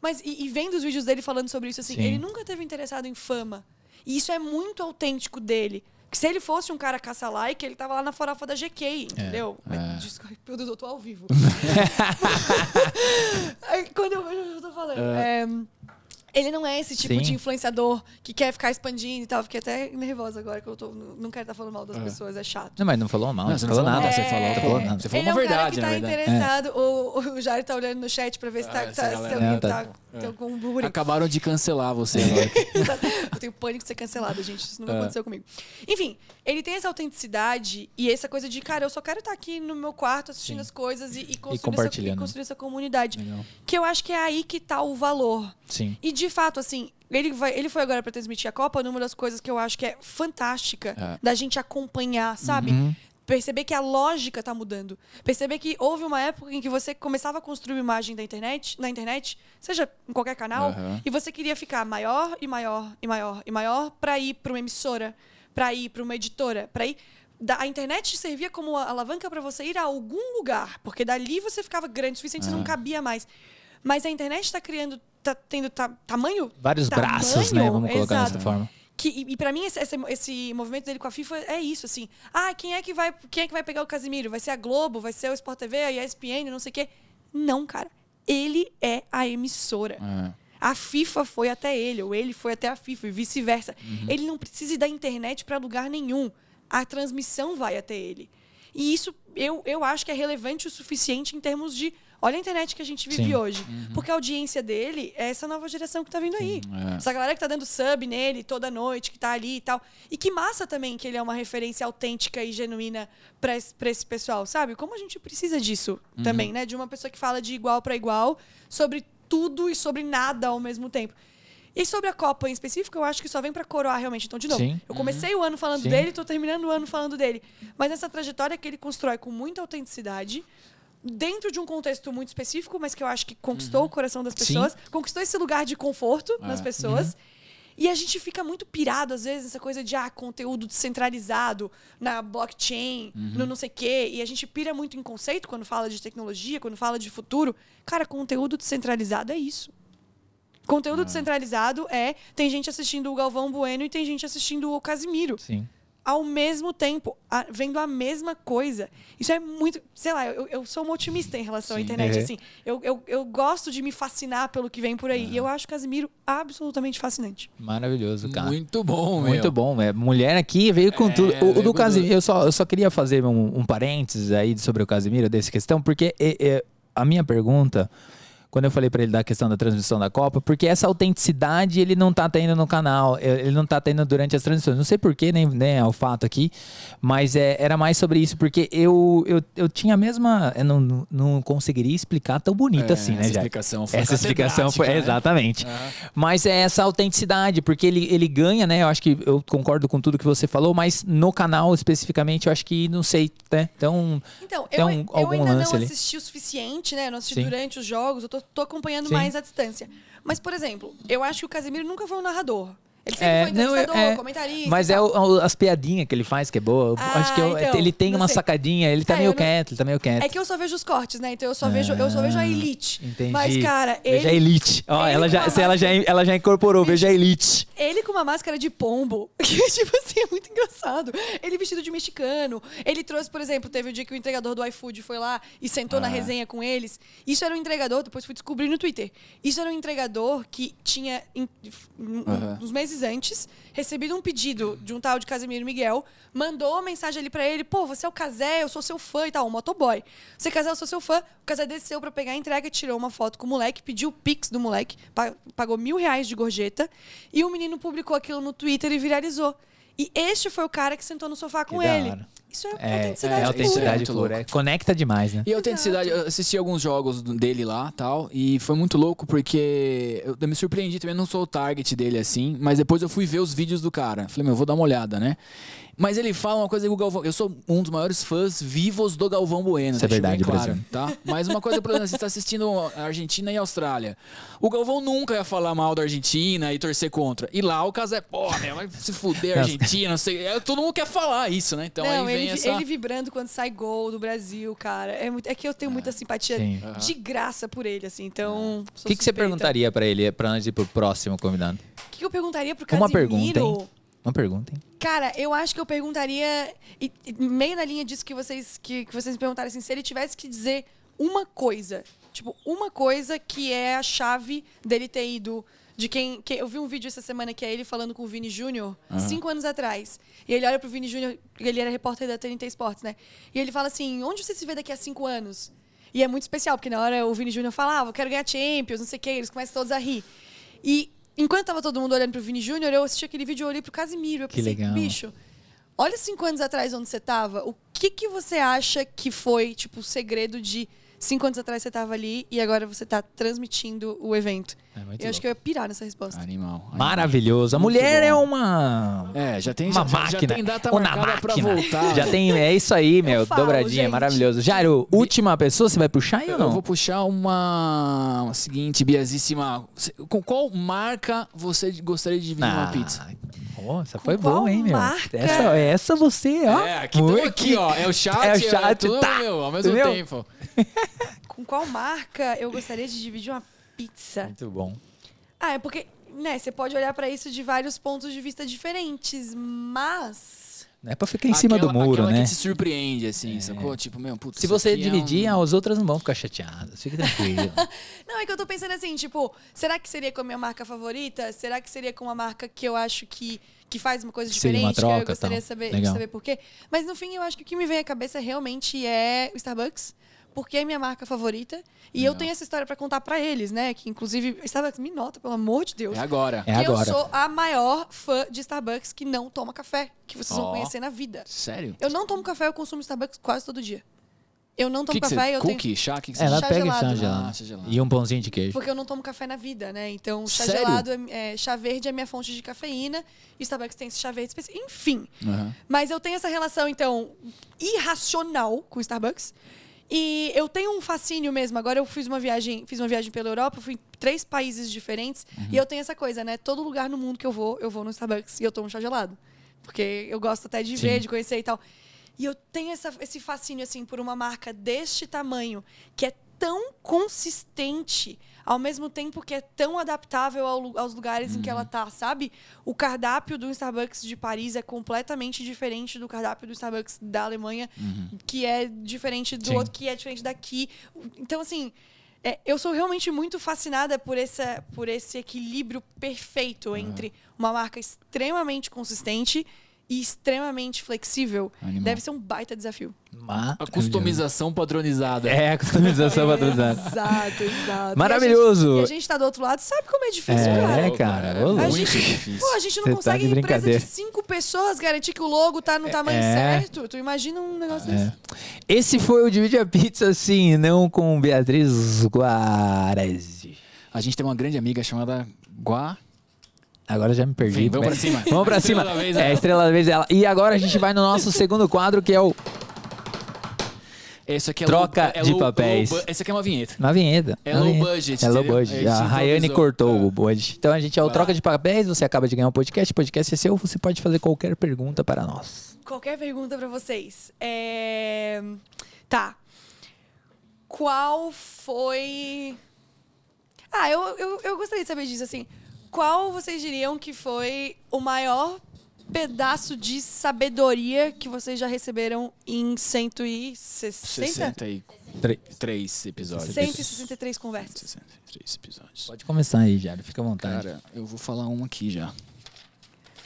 Speaker 3: Mas, e, e vendo os vídeos dele falando sobre isso, assim,
Speaker 1: Sim.
Speaker 3: ele nunca teve interessado em fama. E isso é muito autêntico dele. Que se ele fosse um cara caça-like, ele tava lá na farofa da GK, entendeu?
Speaker 2: é.
Speaker 3: Mas, desculpa, produtor, eu tô ao vivo. [LAUGHS] [LAUGHS] Quando eu vejo, eu tô falando. É, ele não é esse tipo
Speaker 1: Sim.
Speaker 3: de influenciador que quer ficar expandindo e tal. Fiquei até nervosa agora que eu tô. Não quero estar falando mal das pessoas, é chato.
Speaker 1: Não, mas não falou mal,
Speaker 2: Não, você não
Speaker 1: falou
Speaker 2: falou
Speaker 1: nada.
Speaker 2: você falou-
Speaker 1: Não falou nada.
Speaker 2: Você falou
Speaker 3: ele
Speaker 2: uma
Speaker 3: é um
Speaker 2: verdade,
Speaker 3: cara que tá
Speaker 2: verdade.
Speaker 3: interessado. O, o Jair tá olhando no chat pra ver se tá,
Speaker 2: Ah,
Speaker 3: tá, se
Speaker 2: galera-
Speaker 3: alguém
Speaker 1: tá-
Speaker 3: tá, tem algum burburinho.
Speaker 2: Acabaram de cancelar você [LAUGHS] agora.
Speaker 3: Eu tenho pânico de ser cancelada, gente. Isso nunca
Speaker 2: É.
Speaker 3: aconteceu comigo. Enfim, ele tem essa autenticidade e essa coisa de, cara, eu só quero estar aqui no meu quarto assistindo
Speaker 1: Sim.
Speaker 3: as coisas e, e construir, essa, e construir essa comunidade.
Speaker 2: Legal.
Speaker 3: Que eu acho que é aí que tá o valor.
Speaker 1: Sim.
Speaker 3: E de fato, assim, ele, vai, ele foi agora pra transmitir a Copa numa das coisas que eu acho que é fantástica
Speaker 2: É.
Speaker 3: da gente acompanhar, sabe?
Speaker 1: Uhum.
Speaker 3: Perceber que a lógica tá mudando. Perceber que houve uma época em que você começava a construir uma imagem da internet, na internet, seja em qualquer canal,
Speaker 2: Aham.
Speaker 3: e você queria ficar maior e maior e maior e maior para ir para uma emissora, para ir para uma editora, para ir a internet servia como alavanca para você ir a algum lugar, porque dali você ficava grande o suficiente, você não cabia mais. Mas a internet está criando, tá tendo ta- tamanho,
Speaker 1: Vários
Speaker 3: tamanho,
Speaker 1: braços, né? Vamos colocar
Speaker 3: exato.
Speaker 1: dessa forma.
Speaker 3: Que, e, e para mim esse, esse, esse movimento dele com a FIFA é isso, assim. Ah, quem é que vai, quem é que vai pegar o Casimiro? Vai ser a Globo, vai ser o Sport TV, a ESPN, não sei o quê. Não, cara. Ele é a emissora.
Speaker 2: É.
Speaker 3: A FIFA foi até ele, ou ele foi até a FIFA e vice-versa.
Speaker 1: Uhum.
Speaker 3: Ele não precisa ir da internet para lugar nenhum. A transmissão vai até ele. E isso eu, eu acho que é relevante o suficiente em termos de. Olha a internet que a gente vive
Speaker 1: Sim.
Speaker 3: hoje. Porque a audiência dele é essa nova geração que tá vindo aí.
Speaker 2: é.
Speaker 3: Essa galera que tá dando sub nele toda noite, que tá ali e tal. E que massa também que ele é uma referência autêntica e genuína pra esse, pessoal, sabe? Como a gente precisa disso também, né? De uma pessoa que fala de igual para igual sobre tudo e sobre nada ao mesmo tempo. E sobre a Copa em específico, eu acho que só vem pra coroar realmente. Então, de novo,
Speaker 1: Sim.
Speaker 3: eu comecei o ano falando
Speaker 1: Sim.
Speaker 3: dele, tô terminando o ano falando dele. Mas essa trajetória que ele constrói com muita autenticidade, dentro de um contexto muito específico, mas que eu acho que conquistou o coração das
Speaker 1: Sim.
Speaker 3: pessoas, conquistou esse lugar de conforto nas
Speaker 2: É.
Speaker 3: pessoas. E a gente fica muito pirado, às vezes, nessa coisa de ah, conteúdo descentralizado na blockchain, no não sei o quê. E a gente pira muito em conceito quando fala de tecnologia, quando fala de futuro. Cara, conteúdo descentralizado é isso. Conteúdo descentralizado é. Tem gente assistindo o Galvão Bueno e tem gente assistindo o Casimiro
Speaker 1: Sim.
Speaker 3: Ao mesmo tempo, a- vendo a mesma coisa. Isso é muito. Sei lá, eu, eu sou uma otimista em relação à
Speaker 2: Sim.
Speaker 3: internet.
Speaker 1: Uhum.
Speaker 3: Assim, eu, eu, eu gosto de me fascinar pelo que vem por aí. E eu acho Casimiro absolutamente fascinante.
Speaker 1: Maravilhoso, cara.
Speaker 2: Muito bom, meu.
Speaker 1: Muito bom, é. Mulher aqui veio com
Speaker 2: É,
Speaker 1: tudo. O, o do
Speaker 2: com
Speaker 1: Casimiro, eu só, eu só queria fazer um, um parênteses aí sobre o Casimiro, dessa questão, porque é, é, a minha pergunta, quando eu falei pra ele da questão da transmissão da Copa, porque essa autenticidade ele não tá tendo no canal, é, ele não tá tendo durante as transmissões. Não sei porquê, nem, nem é o fato aqui, mas é, era mais sobre isso, porque eu, eu, eu tinha a mesma. Eu não, não- conseguiria explicar tão bonito
Speaker 2: É,
Speaker 1: assim, né,
Speaker 2: essa explicação foi
Speaker 1: Essa explicação foi.
Speaker 2: né?
Speaker 1: Exatamente. Mas é essa autenticidade, porque ele, ele ganha, né? Eu acho que eu concordo com tudo que você falou, mas no canal especificamente, eu acho que não sei, né? Então,
Speaker 3: Então,
Speaker 1: Tem
Speaker 3: eu,
Speaker 1: um-
Speaker 3: eu
Speaker 1: algum
Speaker 3: ainda
Speaker 1: lance
Speaker 3: não
Speaker 1: ali?
Speaker 3: assisti o suficiente, né? Eu não assisti
Speaker 1: Sim.
Speaker 3: durante os jogos, eu tô, tô acompanhando
Speaker 1: Sim.
Speaker 3: mais à distância. Mas, por exemplo, eu acho que o Casimiro nunca foi um narrador. Ele sempre
Speaker 1: É,
Speaker 3: foi
Speaker 1: não,
Speaker 3: entrevistador,
Speaker 1: é-
Speaker 3: comentarista.
Speaker 1: mas é o- as piadinhas que ele faz que é boa.
Speaker 3: Ah,
Speaker 1: acho que eu-
Speaker 3: então,
Speaker 1: ele tem uma
Speaker 3: sei.
Speaker 1: sacadinha, ele tá
Speaker 3: É,
Speaker 1: meio
Speaker 3: não-
Speaker 1: quieto, ele tá meio quieto.
Speaker 3: É que eu só vejo os cortes, né? Então eu só vejo, eu só vejo a elite.
Speaker 1: Ah, Entendi.
Speaker 3: Mas, cara,
Speaker 1: Veja a
Speaker 3: ele,
Speaker 1: Elite. Ó,
Speaker 3: ele
Speaker 1: ela já, se ela, já, ela já incorporou, veja a Elite.
Speaker 3: ele com uma máscara de pombo, [LAUGHS] que, tipo assim, é muito engraçado. Ele vestido de mexicano. Ele trouxe, por exemplo, teve o dia que o entregador do iFood foi lá e sentou na
Speaker 2: Ah.
Speaker 3: resenha com eles. Isso era um entregador, depois fui descobrir no Twitter. Isso era um entregador que tinha, em- uns meses antes, recebido um pedido de um tal de Casimiro Miguel, mandou uma mensagem ali pra ele, pô, você é o Casé, eu sou seu fã e tal, um motoboy. Você Casé, eu sou seu fã. O Casé desceu pra pegar a entrega, tirou uma foto com o moleque, pediu o pix do moleque, pa- pagou mil reais de gorjeta, e o menino publicou aquilo no Twitter e viralizou. E este foi o cara que sentou no sofá com ele. Isso é,
Speaker 1: É,
Speaker 3: autenticidade
Speaker 1: é
Speaker 3: pura.
Speaker 1: autenticidade pura.
Speaker 2: louco.
Speaker 1: é- Conecta demais, né?
Speaker 2: E a autenticidade, eu assisti alguns jogos dele lá tal, e foi muito louco porque eu, eu me surpreendi também, não sou o target dele assim, mas depois eu fui ver os vídeos do cara. Falei, meu, eu vou dar uma olhada, né? Mas ele fala uma coisa que o Galvão. Eu sou um dos maiores fãs vivos do Galvão Bueno.
Speaker 1: Isso é verdade,
Speaker 2: claro,
Speaker 1: Brasil.
Speaker 2: tá? Mas uma coisa, por exemplo, você está assistindo a Argentina e a Austrália. O Galvão nunca ia falar mal da Argentina e torcer contra. E lá o caso é, pô, meu, vai se fuder a. Argentina, não sei. É, Todo mundo quer falar isso, né? Então
Speaker 3: não,
Speaker 2: aí vem
Speaker 3: ele,
Speaker 2: essa.
Speaker 3: ele vibrando quando sai gol do Brasil, cara. É, muito- é que eu tenho muita simpatia
Speaker 1: Sim.
Speaker 3: de graça por ele, assim. Então.
Speaker 1: O que, que você perguntaria pra ele, pra antes de ir pro próximo convidado?
Speaker 3: O que que eu perguntaria pro
Speaker 1: Uma
Speaker 3: Casimiro?
Speaker 1: pergunta, hein? Uma pergunta, hein?
Speaker 3: Cara, eu acho que eu perguntaria, e, e meio na linha disso que vocês, que, que vocês me perguntaram, assim, se ele tivesse que dizer uma coisa, tipo, uma coisa que é a chave dele ter ido. De quem, que- Eu vi um vídeo essa semana que é ele falando com o Vini Júnior, cinco anos atrás. E ele olha pro Vini Júnior, ele era repórter da TNT Esportes, né? E ele fala assim: onde você se vê daqui a cinco anos? E é muito especial, porque na hora o Vini Júnior falava, eu quero ganhar Champions, não sei o quê, eles começam todos a rir. E enquanto tava todo mundo olhando pro Vini Júnior, eu assisti aquele vídeo e olhei pro Casimiro. Eu
Speaker 1: Que
Speaker 3: pensei,
Speaker 1: legal.
Speaker 3: bicho, olha cinco anos atrás onde você tava, o que que você acha que foi, tipo, o segredo de cinco anos atrás você estava ali e agora você está transmitindo o evento?
Speaker 1: É muito
Speaker 3: eu acho que eu ia pirar nessa resposta.
Speaker 2: Animal. animal.
Speaker 1: Maravilhoso. A mulher
Speaker 2: bom.
Speaker 1: é uma.
Speaker 2: É, já tem,
Speaker 1: Uma
Speaker 2: já,
Speaker 1: máquina.
Speaker 2: já tem data
Speaker 1: Ou
Speaker 2: marcada pra
Speaker 1: máquina.
Speaker 2: voltar.
Speaker 1: Já tem. É isso aí, meu.
Speaker 3: falo,
Speaker 1: dobradinha,
Speaker 3: gente.
Speaker 1: maravilhoso. Jairo, última pessoa, você vai puxar aí ou
Speaker 2: Eu
Speaker 1: não?
Speaker 2: vou puxar uma, uma seguinte, biazíssima. Com qual marca você gostaria de dividir uma pizza?
Speaker 1: Ó, essa foi
Speaker 3: qual
Speaker 1: boa, hein, meu?
Speaker 3: marca?
Speaker 1: Essa, essa você, ó.
Speaker 2: É, aqui, aqui, ó. É o chat,
Speaker 1: É o chat,
Speaker 2: tudo,
Speaker 1: tá.
Speaker 2: meu, ao mesmo
Speaker 1: Entendeu?
Speaker 2: tempo. [LAUGHS]
Speaker 3: Com qual marca eu gostaria de dividir uma pizza?
Speaker 1: Muito bom.
Speaker 3: Ah, é porque, né, você pode olhar pra isso de vários pontos de vista diferentes, mas
Speaker 1: Não é pra ficar em cima
Speaker 2: Aquela-
Speaker 1: do muro, né?
Speaker 2: que te surpreende, assim, sacou? Tipo, meu, putz,
Speaker 1: Se você
Speaker 2: aqui é
Speaker 1: dividir,
Speaker 2: um-
Speaker 1: as outras não vão ficar chateadas. Fique tranquilo. [LAUGHS]
Speaker 3: Não, é que eu tô pensando assim, tipo, será que seria com a minha marca favorita? Será que seria com uma marca que eu acho que, que faz uma coisa
Speaker 1: Seria
Speaker 3: diferente?
Speaker 1: uma
Speaker 3: que eu
Speaker 1: troca,
Speaker 3: gostaria de saber,
Speaker 1: Legal.
Speaker 3: de saber por quê. Mas no fim, eu acho que o que me vem à cabeça realmente é o Starbucks. Porque é minha marca favorita. E eu tenho essa história pra contar pra eles, né? Que inclusive, Starbucks me nota, pelo amor de Deus.
Speaker 2: É agora.
Speaker 1: É
Speaker 3: que
Speaker 1: agora.
Speaker 3: eu sou a maior fã de Starbucks que não toma café. Que vocês
Speaker 2: Ó.
Speaker 3: vão conhecer na vida.
Speaker 2: Sério?
Speaker 3: Eu não tomo café, eu consumo Starbucks quase todo dia. Eu não tomo
Speaker 2: que, que
Speaker 3: café,
Speaker 2: você...
Speaker 3: eu tenho.
Speaker 2: Cookie, chá, o que, que você...
Speaker 1: Ela
Speaker 3: Chá
Speaker 1: pega
Speaker 3: gelado.
Speaker 1: chá
Speaker 3: Ah,
Speaker 1: gelado.
Speaker 2: chá gelado.
Speaker 1: E um pãozinho de queijo.
Speaker 3: Porque eu não tomo café na vida, né? Então, chá
Speaker 2: Sério?
Speaker 3: gelado, é, é, chá verde é minha fonte de cafeína. E Starbucks tem esse chá verde específico. Enfim.
Speaker 2: Aham.
Speaker 3: Mas eu tenho essa relação, então, irracional com o Starbucks. E eu tenho um fascínio mesmo. Agora eu fiz uma viagem, fiz uma viagem pela Europa, fui em três países diferentes. E eu tenho essa coisa, né? Todo lugar no mundo que eu vou, eu vou no Starbucks e eu tomo chá gelado. Porque eu gosto até de ver,
Speaker 1: Sim.
Speaker 3: de conhecer e tal. E eu tenho essa- esse fascínio, assim, por uma marca deste tamanho, que é tão consistente, ao mesmo tempo que é tão adaptável ao aos lugares em que ela tá, sabe? O cardápio do Starbucks de Paris é completamente diferente do cardápio do Starbucks da Alemanha, que é diferente do
Speaker 1: Sim.
Speaker 3: outro, que é diferente daqui. Então, assim, é, eu sou realmente muito fascinada por, essa, por esse equilíbrio perfeito entre uma marca extremamente consistente e extremamente flexível.
Speaker 2: Animal.
Speaker 3: Deve ser um baita desafio.
Speaker 2: A customização padronizada.
Speaker 1: É, a customização [LAUGHS] padronizada.
Speaker 3: Exato, exato.
Speaker 1: Maravilhoso.
Speaker 3: E a, gente, e a gente tá do outro lado, sabe como é difícil, cara?
Speaker 1: É, cara.
Speaker 2: É
Speaker 1: ô,
Speaker 3: A
Speaker 2: muito
Speaker 3: gente-
Speaker 2: difícil.
Speaker 3: Pô, a gente não
Speaker 1: Você tá
Speaker 3: consegue
Speaker 1: de
Speaker 3: em empresa de cinco pessoas garantir que o logo tá no tamanho
Speaker 1: É.
Speaker 3: certo. Tu imagina um negócio desse?
Speaker 1: É. Esse foi o Divide a Pizza, sim, não com Beatriz Guarese.
Speaker 2: A gente tem uma grande amiga chamada Gua.
Speaker 1: Agora já me perdi.
Speaker 2: Enfim, vamos pra [LAUGHS] cima.
Speaker 1: Vamos pra cima.
Speaker 2: da vez,
Speaker 1: é, a
Speaker 2: ela.
Speaker 1: estrela da vez dela. E agora a gente vai no nosso segundo quadro, que é o
Speaker 2: Esse aqui é
Speaker 1: Troca
Speaker 2: low, é
Speaker 1: de
Speaker 2: low-
Speaker 1: papéis.
Speaker 2: low esse aqui é uma vinheta.
Speaker 1: Na vinheta.
Speaker 2: É
Speaker 1: na
Speaker 2: low
Speaker 1: vinheta.
Speaker 2: budget,
Speaker 1: É low budget.
Speaker 2: A
Speaker 1: A Rayane cortou
Speaker 2: É.
Speaker 1: o budget. Então a gente é o
Speaker 2: Vai
Speaker 1: troca de papéis. Você acaba de ganhar um podcast. O podcast é seu. Você pode fazer qualquer pergunta para nós.
Speaker 3: Qualquer pergunta pra vocês. É... Tá. Qual foi. Ah, eu, eu, eu gostaria de saber disso, assim. Qual vocês diriam que foi o maior pedaço de sabedoria que vocês já receberam em 160?
Speaker 2: 63 episódios.
Speaker 3: 163 conversas.
Speaker 2: 63 episódios.
Speaker 1: Pode começar aí, Jário. Fica à vontade.
Speaker 2: Cara, eu vou falar uma aqui já.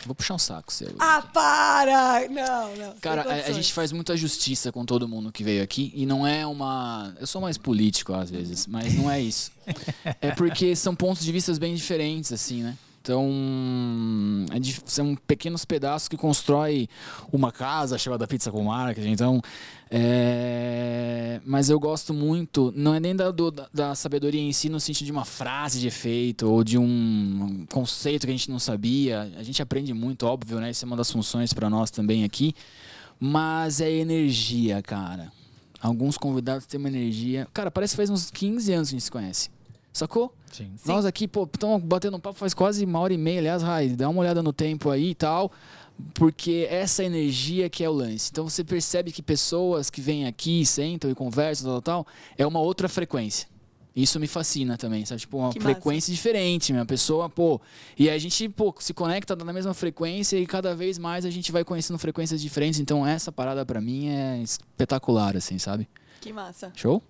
Speaker 2: Vou puxar um saco seu.
Speaker 3: Ah, para! Não, não.
Speaker 2: Cara, a, a gente faz muita justiça com todo mundo que veio aqui e não é uma. Eu sou mais político às vezes, mas não é isso. [LAUGHS] é porque são pontos de vista bem diferentes, assim, né? Então, é são pequenos pedaços que constrói uma casa chamada Pizza com Marketing. Então, é... mas eu gosto muito, não é nem da, do- da sabedoria em si, no sentido de uma frase de efeito ou de um conceito que a gente não sabia. A gente aprende muito, óbvio, né? Isso é uma das funções para nós também aqui. Mas é energia, cara. Alguns convidados têm uma energia. Cara, parece que faz uns 15 anos que a gente se conhece. Sacou?
Speaker 1: Sim.
Speaker 2: Nós aqui, pô, estamos batendo um papo faz quase uma hora e meia. Aliás, Rai, dá uma olhada no tempo aí e tal. Porque essa energia que é o lance. Então você percebe que pessoas que vêm aqui, sentam e conversam, tal, tal, tal, é uma outra frequência. Isso me fascina também, sabe? Tipo, uma
Speaker 3: Que massa.
Speaker 2: frequência diferente, minha pessoa, pô. E a gente, pô, se conecta na mesma frequência e cada vez mais a gente vai conhecendo frequências diferentes. Então essa parada pra mim é espetacular, assim, sabe?
Speaker 3: Que massa.
Speaker 2: Show?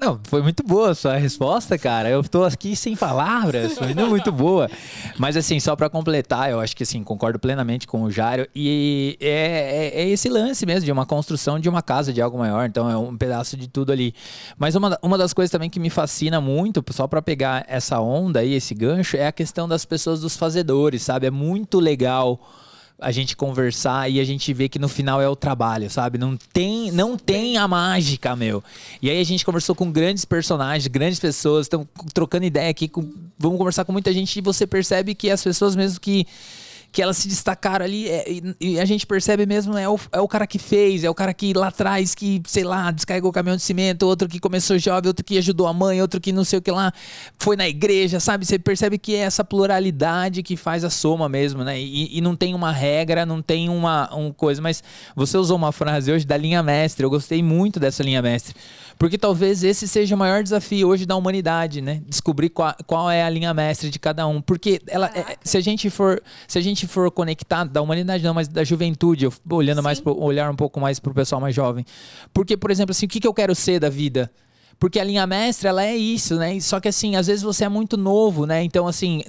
Speaker 1: Não, foi muito boa a sua resposta, cara. Eu tô aqui sem palavras, foi muito boa. Mas assim, só pra completar, eu acho que assim, concordo plenamente com o Jário. E é, é- é esse lance mesmo de uma construção de uma casa, de algo maior. Então é um pedaço de tudo ali. Mas uma, uma das coisas também que me fascina muito, só pra pegar essa onda aí, esse gancho, é a questão das pessoas dos fazedores, sabe? É muito legal a gente conversar e a gente vê que no final é o trabalho, sabe? Não tem, não tem a mágica, meu. E aí a gente conversou com grandes personagens, grandes pessoas, estão trocando ideia aqui, com, vamos conversar com muita gente e você percebe que as pessoas mesmo que que elas se destacaram ali é, e, e, a gente percebe mesmo é o, é o cara que fez, é o cara que lá atrás que, sei lá, descarregou o caminhão de cimento, outro que começou jovem, outro que ajudou a mãe, outro que não sei o que lá, foi na igreja, sabe? Você percebe que é essa pluralidade que faz a soma mesmo, né? E, e não tem uma regra, não tem uma um coisa, mas você usou uma frase hoje da linha mestre, eu gostei muito dessa linha mestre. Porque talvez esse seja o maior desafio hoje da humanidade, né? Descobrir qual, qual é a linha mestre de cada um. Porque ela, é, se a gente for, se a gente for conectado da humanidade não, mas da juventude, eu, olhando Sim. mais pro, olhar um pouco mais para o pessoal mais jovem. Porque, por exemplo, assim, o que, que eu quero ser da vida? Porque a linha mestre, ela é isso, né? Só que assim, às vezes você é muito novo, né? Então, assim,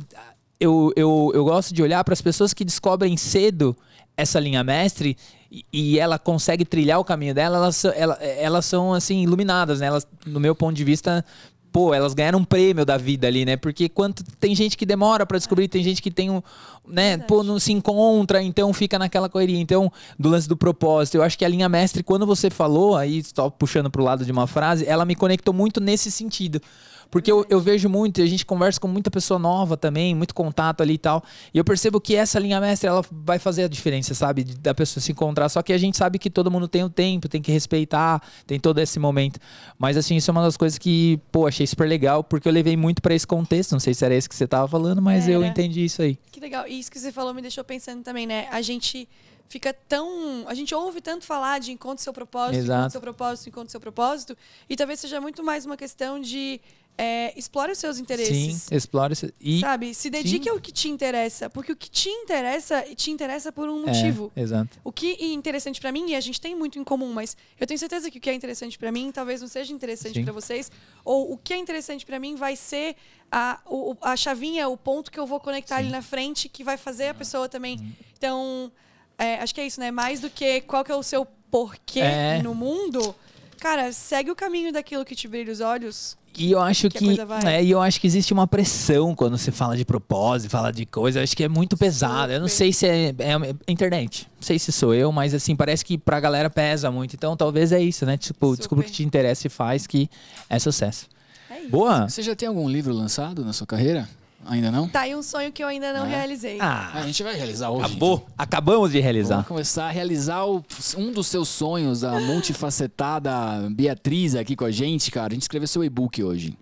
Speaker 1: eu, eu, eu gosto de olhar para as pessoas que descobrem cedo essa linha mestre e, ela consegue trilhar o caminho dela, elas, elas, elas são assim iluminadas, né? Elas, no meu ponto de vista, pô, elas ganharam um prêmio da vida ali, né? Porque quanto tem gente que demora para descobrir, tem gente que tem um, né, Verdade. pô, não se encontra, então fica naquela correria. Então, do lance do propósito, eu acho que a linha mestre, quando você falou, aí só puxando pro lado de uma frase, ela me conectou muito nesse sentido. Porque eu, eu vejo muito, a gente conversa com muita pessoa nova também, muito contato ali e tal. E eu percebo que essa linha mestre, ela vai fazer a diferença, sabe? Da pessoa se encontrar. Só que a gente sabe que todo mundo tem o tempo, tem que respeitar, tem todo esse momento. Mas assim, isso é uma das coisas que, pô, achei super legal, porque eu levei muito para esse contexto. Não sei se era esse que você tava falando, mas era. eu entendi isso aí.
Speaker 3: Que legal. E isso que você falou me deixou pensando também, né? A gente fica tão. A gente ouve tanto falar de encontre seu propósito, Exato. encontre seu propósito, encontre seu propósito, e talvez seja muito mais uma questão de é, explore os seus interesses.
Speaker 1: Sim, explore. E...
Speaker 3: Sabe? Se dedique Sim. ao que te interessa. Porque o que te interessa, te interessa por um motivo.
Speaker 1: É, exato.
Speaker 3: O que é interessante para mim, e a gente tem muito em comum, mas eu tenho certeza que o que é interessante para mim talvez não seja interessante para vocês. Ou o que é interessante para mim vai ser a, o, a chavinha, o ponto que eu vou conectar Sim. ali na frente, que vai fazer a pessoa também. Uhum. Então, é, acho que é isso, né? Mais do que qual que é o seu porquê é. no mundo. Cara, segue o caminho daquilo que te brilha os olhos,
Speaker 1: e eu acho que, que é, e eu acho que existe uma pressão quando você fala de propósito, fala de coisa, eu acho que é muito pesado. Eu não sei se é, é, é, internet, não sei se sou eu, mas assim, parece que pra galera pesa muito. Então talvez é isso, né? Tipo, descubra o que te interessa e faz que é sucesso. É Boa!
Speaker 2: Você já tem algum livro lançado na sua carreira? Ainda não?
Speaker 3: Tá aí um sonho que eu ainda não é. realizei.
Speaker 2: Ah, a gente vai realizar hoje.
Speaker 1: Acabou. Então. Acabamos de realizar.
Speaker 2: Vamos começar a realizar o, um dos seus sonhos, a multifacetada Beatriz aqui com a gente, cara. A gente escreveu seu e-book hoje.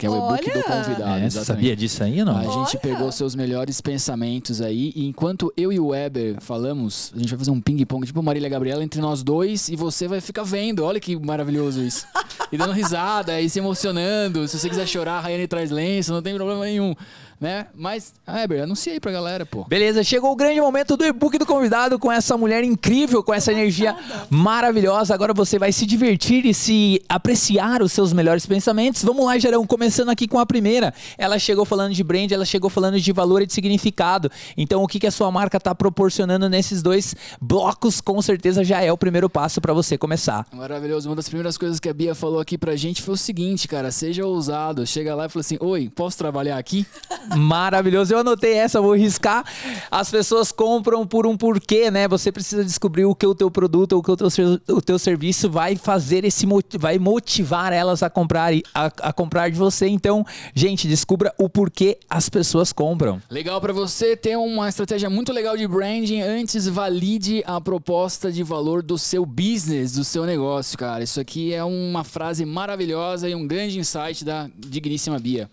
Speaker 2: Que é o e-book do convidado. É,
Speaker 1: você sabia disso aí ou não?
Speaker 2: A gente Olha. pegou seus melhores pensamentos aí. E enquanto eu e o Weber falamos, a gente vai fazer um ping-pong, tipo Marília Gabriela, entre nós dois. E você vai ficar vendo. Olha que maravilhoso isso. e dando risada, e se emocionando. Se você quiser chorar, a Rayane traz lenço, não tem problema nenhum né? Mas, Heber, anuncia aí pra galera, pô.
Speaker 1: Beleza, chegou o grande momento do e-book do convidado com essa mulher incrível, com essa energia maravilhosa. Agora você vai se divertir e se apreciar os seus melhores pensamentos. Vamos lá, Gerão, começando aqui com a primeira. Ela chegou falando de brand, ela chegou falando de valor e de significado. Então, o que, que a sua marca tá proporcionando nesses dois blocos, com certeza já é o primeiro passo para você começar.
Speaker 2: Maravilhoso. Uma das primeiras coisas que a Bia falou aqui pra gente foi o seguinte, cara, seja ousado. Chega lá e fala assim: Oi, posso trabalhar aqui?
Speaker 1: Maravilhoso. Eu anotei essa, vou riscar. As pessoas compram por um porquê, né? Você precisa descobrir o que o teu produto ou o que o teu, o teu serviço vai fazer esse vai motivar elas a comprar a, a comprar de você. Então, gente, descubra o porquê as pessoas compram.
Speaker 2: Legal para você ter uma estratégia muito legal de branding. Antes valide a proposta de valor do seu business, do seu negócio, cara. Isso aqui é uma frase maravilhosa e um grande insight da digníssima Bia.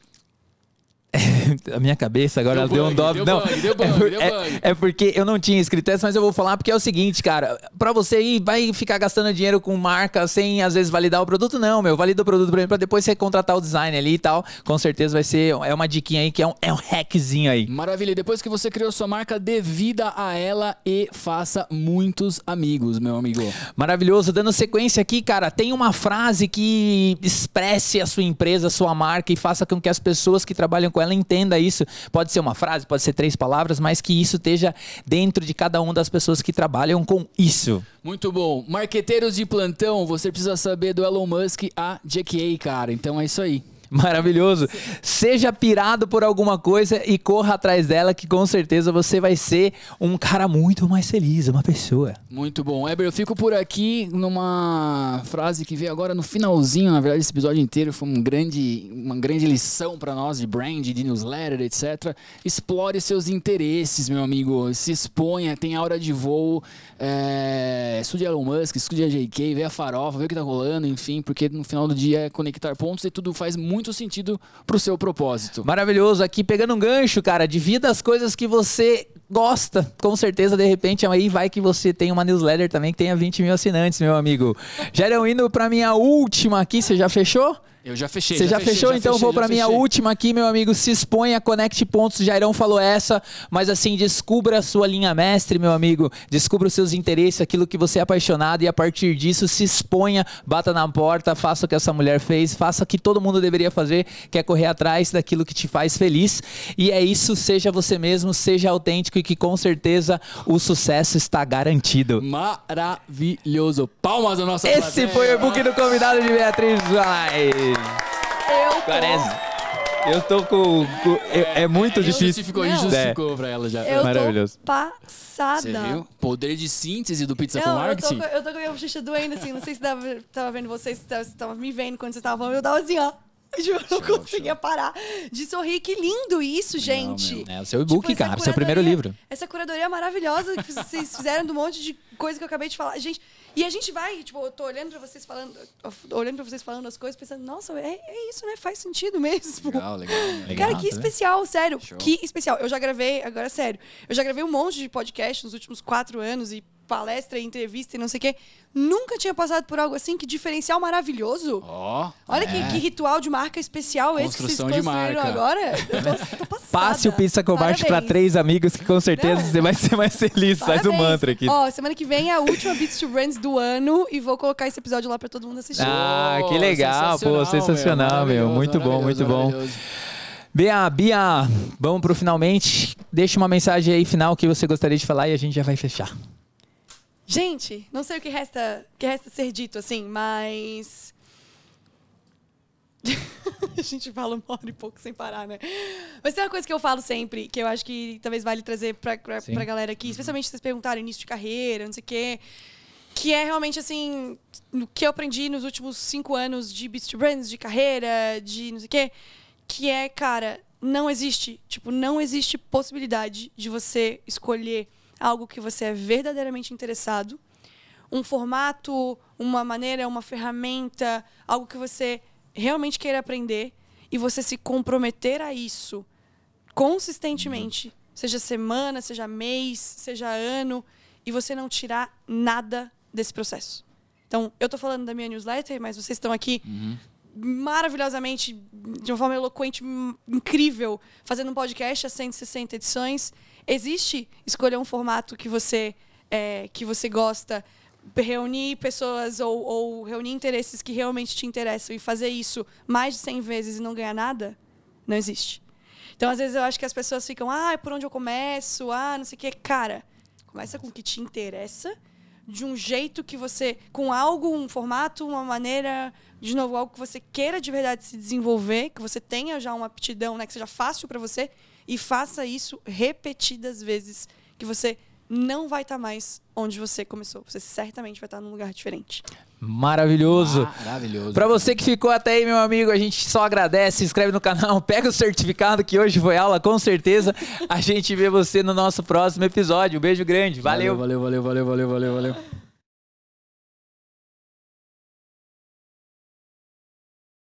Speaker 2: [LAUGHS]
Speaker 1: a minha cabeça agora deu, deu um dó. Não, bug, deu [LAUGHS] bug, é, por, é, é, porque eu não tinha escrito essa, mas eu vou falar porque é o seguinte, cara. Pra você ir, vai ficar gastando dinheiro com marca sem às vezes validar o produto, não, meu. Valida o produto pra, pra depois você contratar o design ali e tal. Com certeza vai ser. É uma diquinha aí que é um, é um hackzinho aí.
Speaker 2: Maravilha. depois que você criou sua marca, dê vida a ela e faça muitos amigos, meu amigo.
Speaker 1: Maravilhoso. Dando sequência aqui, cara, tem uma frase que expresse a sua empresa, a sua marca e faça com que as pessoas que trabalham com ela entenda isso. Pode ser uma frase, pode ser três palavras, mas que isso esteja dentro de cada uma das pessoas que trabalham com isso.
Speaker 2: Muito bom. Marqueteiros de plantão, você precisa saber do Elon Musk a JKA, cara. Então é isso aí.
Speaker 1: Maravilhoso. Seja pirado por alguma coisa e corra atrás dela, que com certeza você vai ser um cara muito mais feliz, uma pessoa.
Speaker 2: Muito bom. Eber, eu fico por aqui numa frase que veio agora no finalzinho, na verdade, esse episódio inteiro foi um grande, uma grande lição para nós de brand, de newsletter, etc. Explore seus interesses, meu amigo. Se exponha, tenha hora de voo. É... Estude Elon Musk, estude a JK, vê a farofa, vê o que tá rolando, enfim, porque no final do dia é conectar pontos e tudo faz muito sentido pro seu propósito.
Speaker 1: Maravilhoso. Aqui pegando um gancho, cara, divida as coisas que você gosta. Com certeza, de repente, aí vai que você tem uma newsletter também que tenha 20 mil assinantes, meu amigo. Já irão indo pra minha última aqui, você já fechou?
Speaker 2: Eu já fechei.
Speaker 1: Você já,
Speaker 2: fechei,
Speaker 1: fechou?
Speaker 2: já
Speaker 1: então
Speaker 2: fechei,
Speaker 1: vou
Speaker 2: já
Speaker 1: para minha
Speaker 2: fechei.
Speaker 1: última aqui, meu amigo. Se exponha, conecte pontos. Jairão falou essa, mas assim, descubra a sua linha mestre, meu amigo. Descubra os seus interesses, aquilo que você é apaixonado e a partir disso se exponha, bata na porta, faça o que essa mulher fez, faça o que todo mundo deveria fazer, que é correr atrás daquilo que te faz feliz. E é isso, seja você mesmo, seja autêntico e que com certeza o sucesso está garantido.
Speaker 2: Maravilhoso. Palmas da nossa
Speaker 1: Esse
Speaker 2: plateia.
Speaker 1: foi o e-book do convidado de Beatriz Vai.
Speaker 3: Eu tô,
Speaker 1: Clarence. Eu tô com. com- é, é muito
Speaker 2: Ele
Speaker 1: difícil.
Speaker 2: Justificou, ele
Speaker 3: Não.
Speaker 2: justificou pra ela já.
Speaker 3: eu
Speaker 1: Maravilhoso.
Speaker 3: tô passada.
Speaker 2: Você viu? Poder de síntese do Pizza com
Speaker 3: Não, eu tô,
Speaker 2: Marketing.
Speaker 3: com- eu tô com a minha bochecha doendo, assim. Não sei se tava, tava vendo vocês, se tava, se tava me vendo quando vocês estavam falando. Eu tava assim, ó. [LAUGHS] Juro, eu não conseguia parar de sorrir. Que lindo isso, gente.
Speaker 1: É o seu e-book,
Speaker 3: Tipo,
Speaker 1: cara, seu primeiro livro.
Speaker 3: Essa curadoria maravilhosa que vocês [LAUGHS] fizeram de um monte de coisa que eu acabei de falar. Gente, e a gente vai, tipo, eu tô olhando pra vocês falando, olhando pra vocês falando as coisas, pensando, nossa, é, é isso, né? Faz sentido mesmo.
Speaker 2: Legal, legal. [LAUGHS]
Speaker 1: Legal.
Speaker 3: Cara, que
Speaker 1: tá
Speaker 3: especial, sério.
Speaker 2: Show.
Speaker 3: Que especial. Eu já gravei, agora sério, eu já gravei um monte de podcast nos últimos quatro anos e palestra e entrevista e não sei o quê. Nunca tinha passado por algo assim. Que diferencial maravilhoso.
Speaker 2: Ó.
Speaker 3: Olha
Speaker 2: é.
Speaker 3: que, que ritual de marca especial esse que vocês
Speaker 2: Construção de
Speaker 3: construíram
Speaker 2: marca.
Speaker 3: agora. Eu tô, [LAUGHS] tô.
Speaker 1: Passe o Pizza Combate pra
Speaker 3: Parabéns.
Speaker 1: três amigos que com certeza
Speaker 3: Não.
Speaker 1: você vai ser mais feliz. Faz o
Speaker 3: Parabéns.
Speaker 1: mantra aqui.
Speaker 3: Ó, semana que vem é a última Beats to Brands do ano e vou colocar esse episódio lá pra todo mundo assistir.
Speaker 1: Ah, que legal, pô, sensacional, meu.
Speaker 2: maravilhoso,
Speaker 1: Muito bom, muito bom. Bia, Bia, vamos pro finalmente. Deixa uma mensagem aí final que você gostaria de falar e a gente já vai fechar.
Speaker 3: Gente, não sei o que resta, que resta ser dito, assim, mas. [LAUGHS] a gente fala uma hora e pouco sem parar, né? Mas tem uma coisa que eu falo sempre, que eu acho que talvez vale trazer pra, pra,
Speaker 1: Sim.
Speaker 3: pra galera aqui, especialmente se vocês perguntarem início de carreira, não sei o quê. Que é realmente, assim, o que eu aprendi nos últimos cinco anos de Beats to Brands, de carreira, de não sei o quê. Que é, cara, não existe, tipo, não existe possibilidade de você escolher algo que você é verdadeiramente interessado, um formato, uma maneira, uma ferramenta, algo que você realmente queira aprender e você se comprometer a isso consistentemente, seja semana, seja mês, seja ano, e você não tirar nada desse processo. Então, eu tô falando da minha newsletter, mas vocês estão aqui maravilhosamente, de uma forma eloquente, incrível, fazendo um podcast a 160 edições. Existe escolher um formato que você, é, que você gosta, reunir pessoas ou, ou reunir interesses que realmente te interessam e fazer isso mais de 100 vezes e não ganhar nada? Não existe. Então, às vezes, eu acho que as pessoas ficam, ah, por onde eu começo? Ah, não sei o quê. Cara, começa com o que te interessa, de um jeito que você. com algo, um formato, uma maneira, de novo, algo que você queira de verdade se desenvolver, que você tenha já uma aptidão, né, que seja fácil para você, e faça isso repetidas vezes, que você não vai estar mais onde você começou. Você certamente vai estar num lugar diferente.
Speaker 1: Maravilhoso.
Speaker 2: Maravilhoso.
Speaker 1: Pra você que ficou até aí, meu amigo, a gente só agradece, se inscreve no canal, [LAUGHS] pega o certificado que hoje foi aula, com certeza. A gente vê você no nosso próximo episódio. Um beijo grande. Valeu.
Speaker 2: Valeu, valeu, valeu, valeu, valeu, valeu. valeu.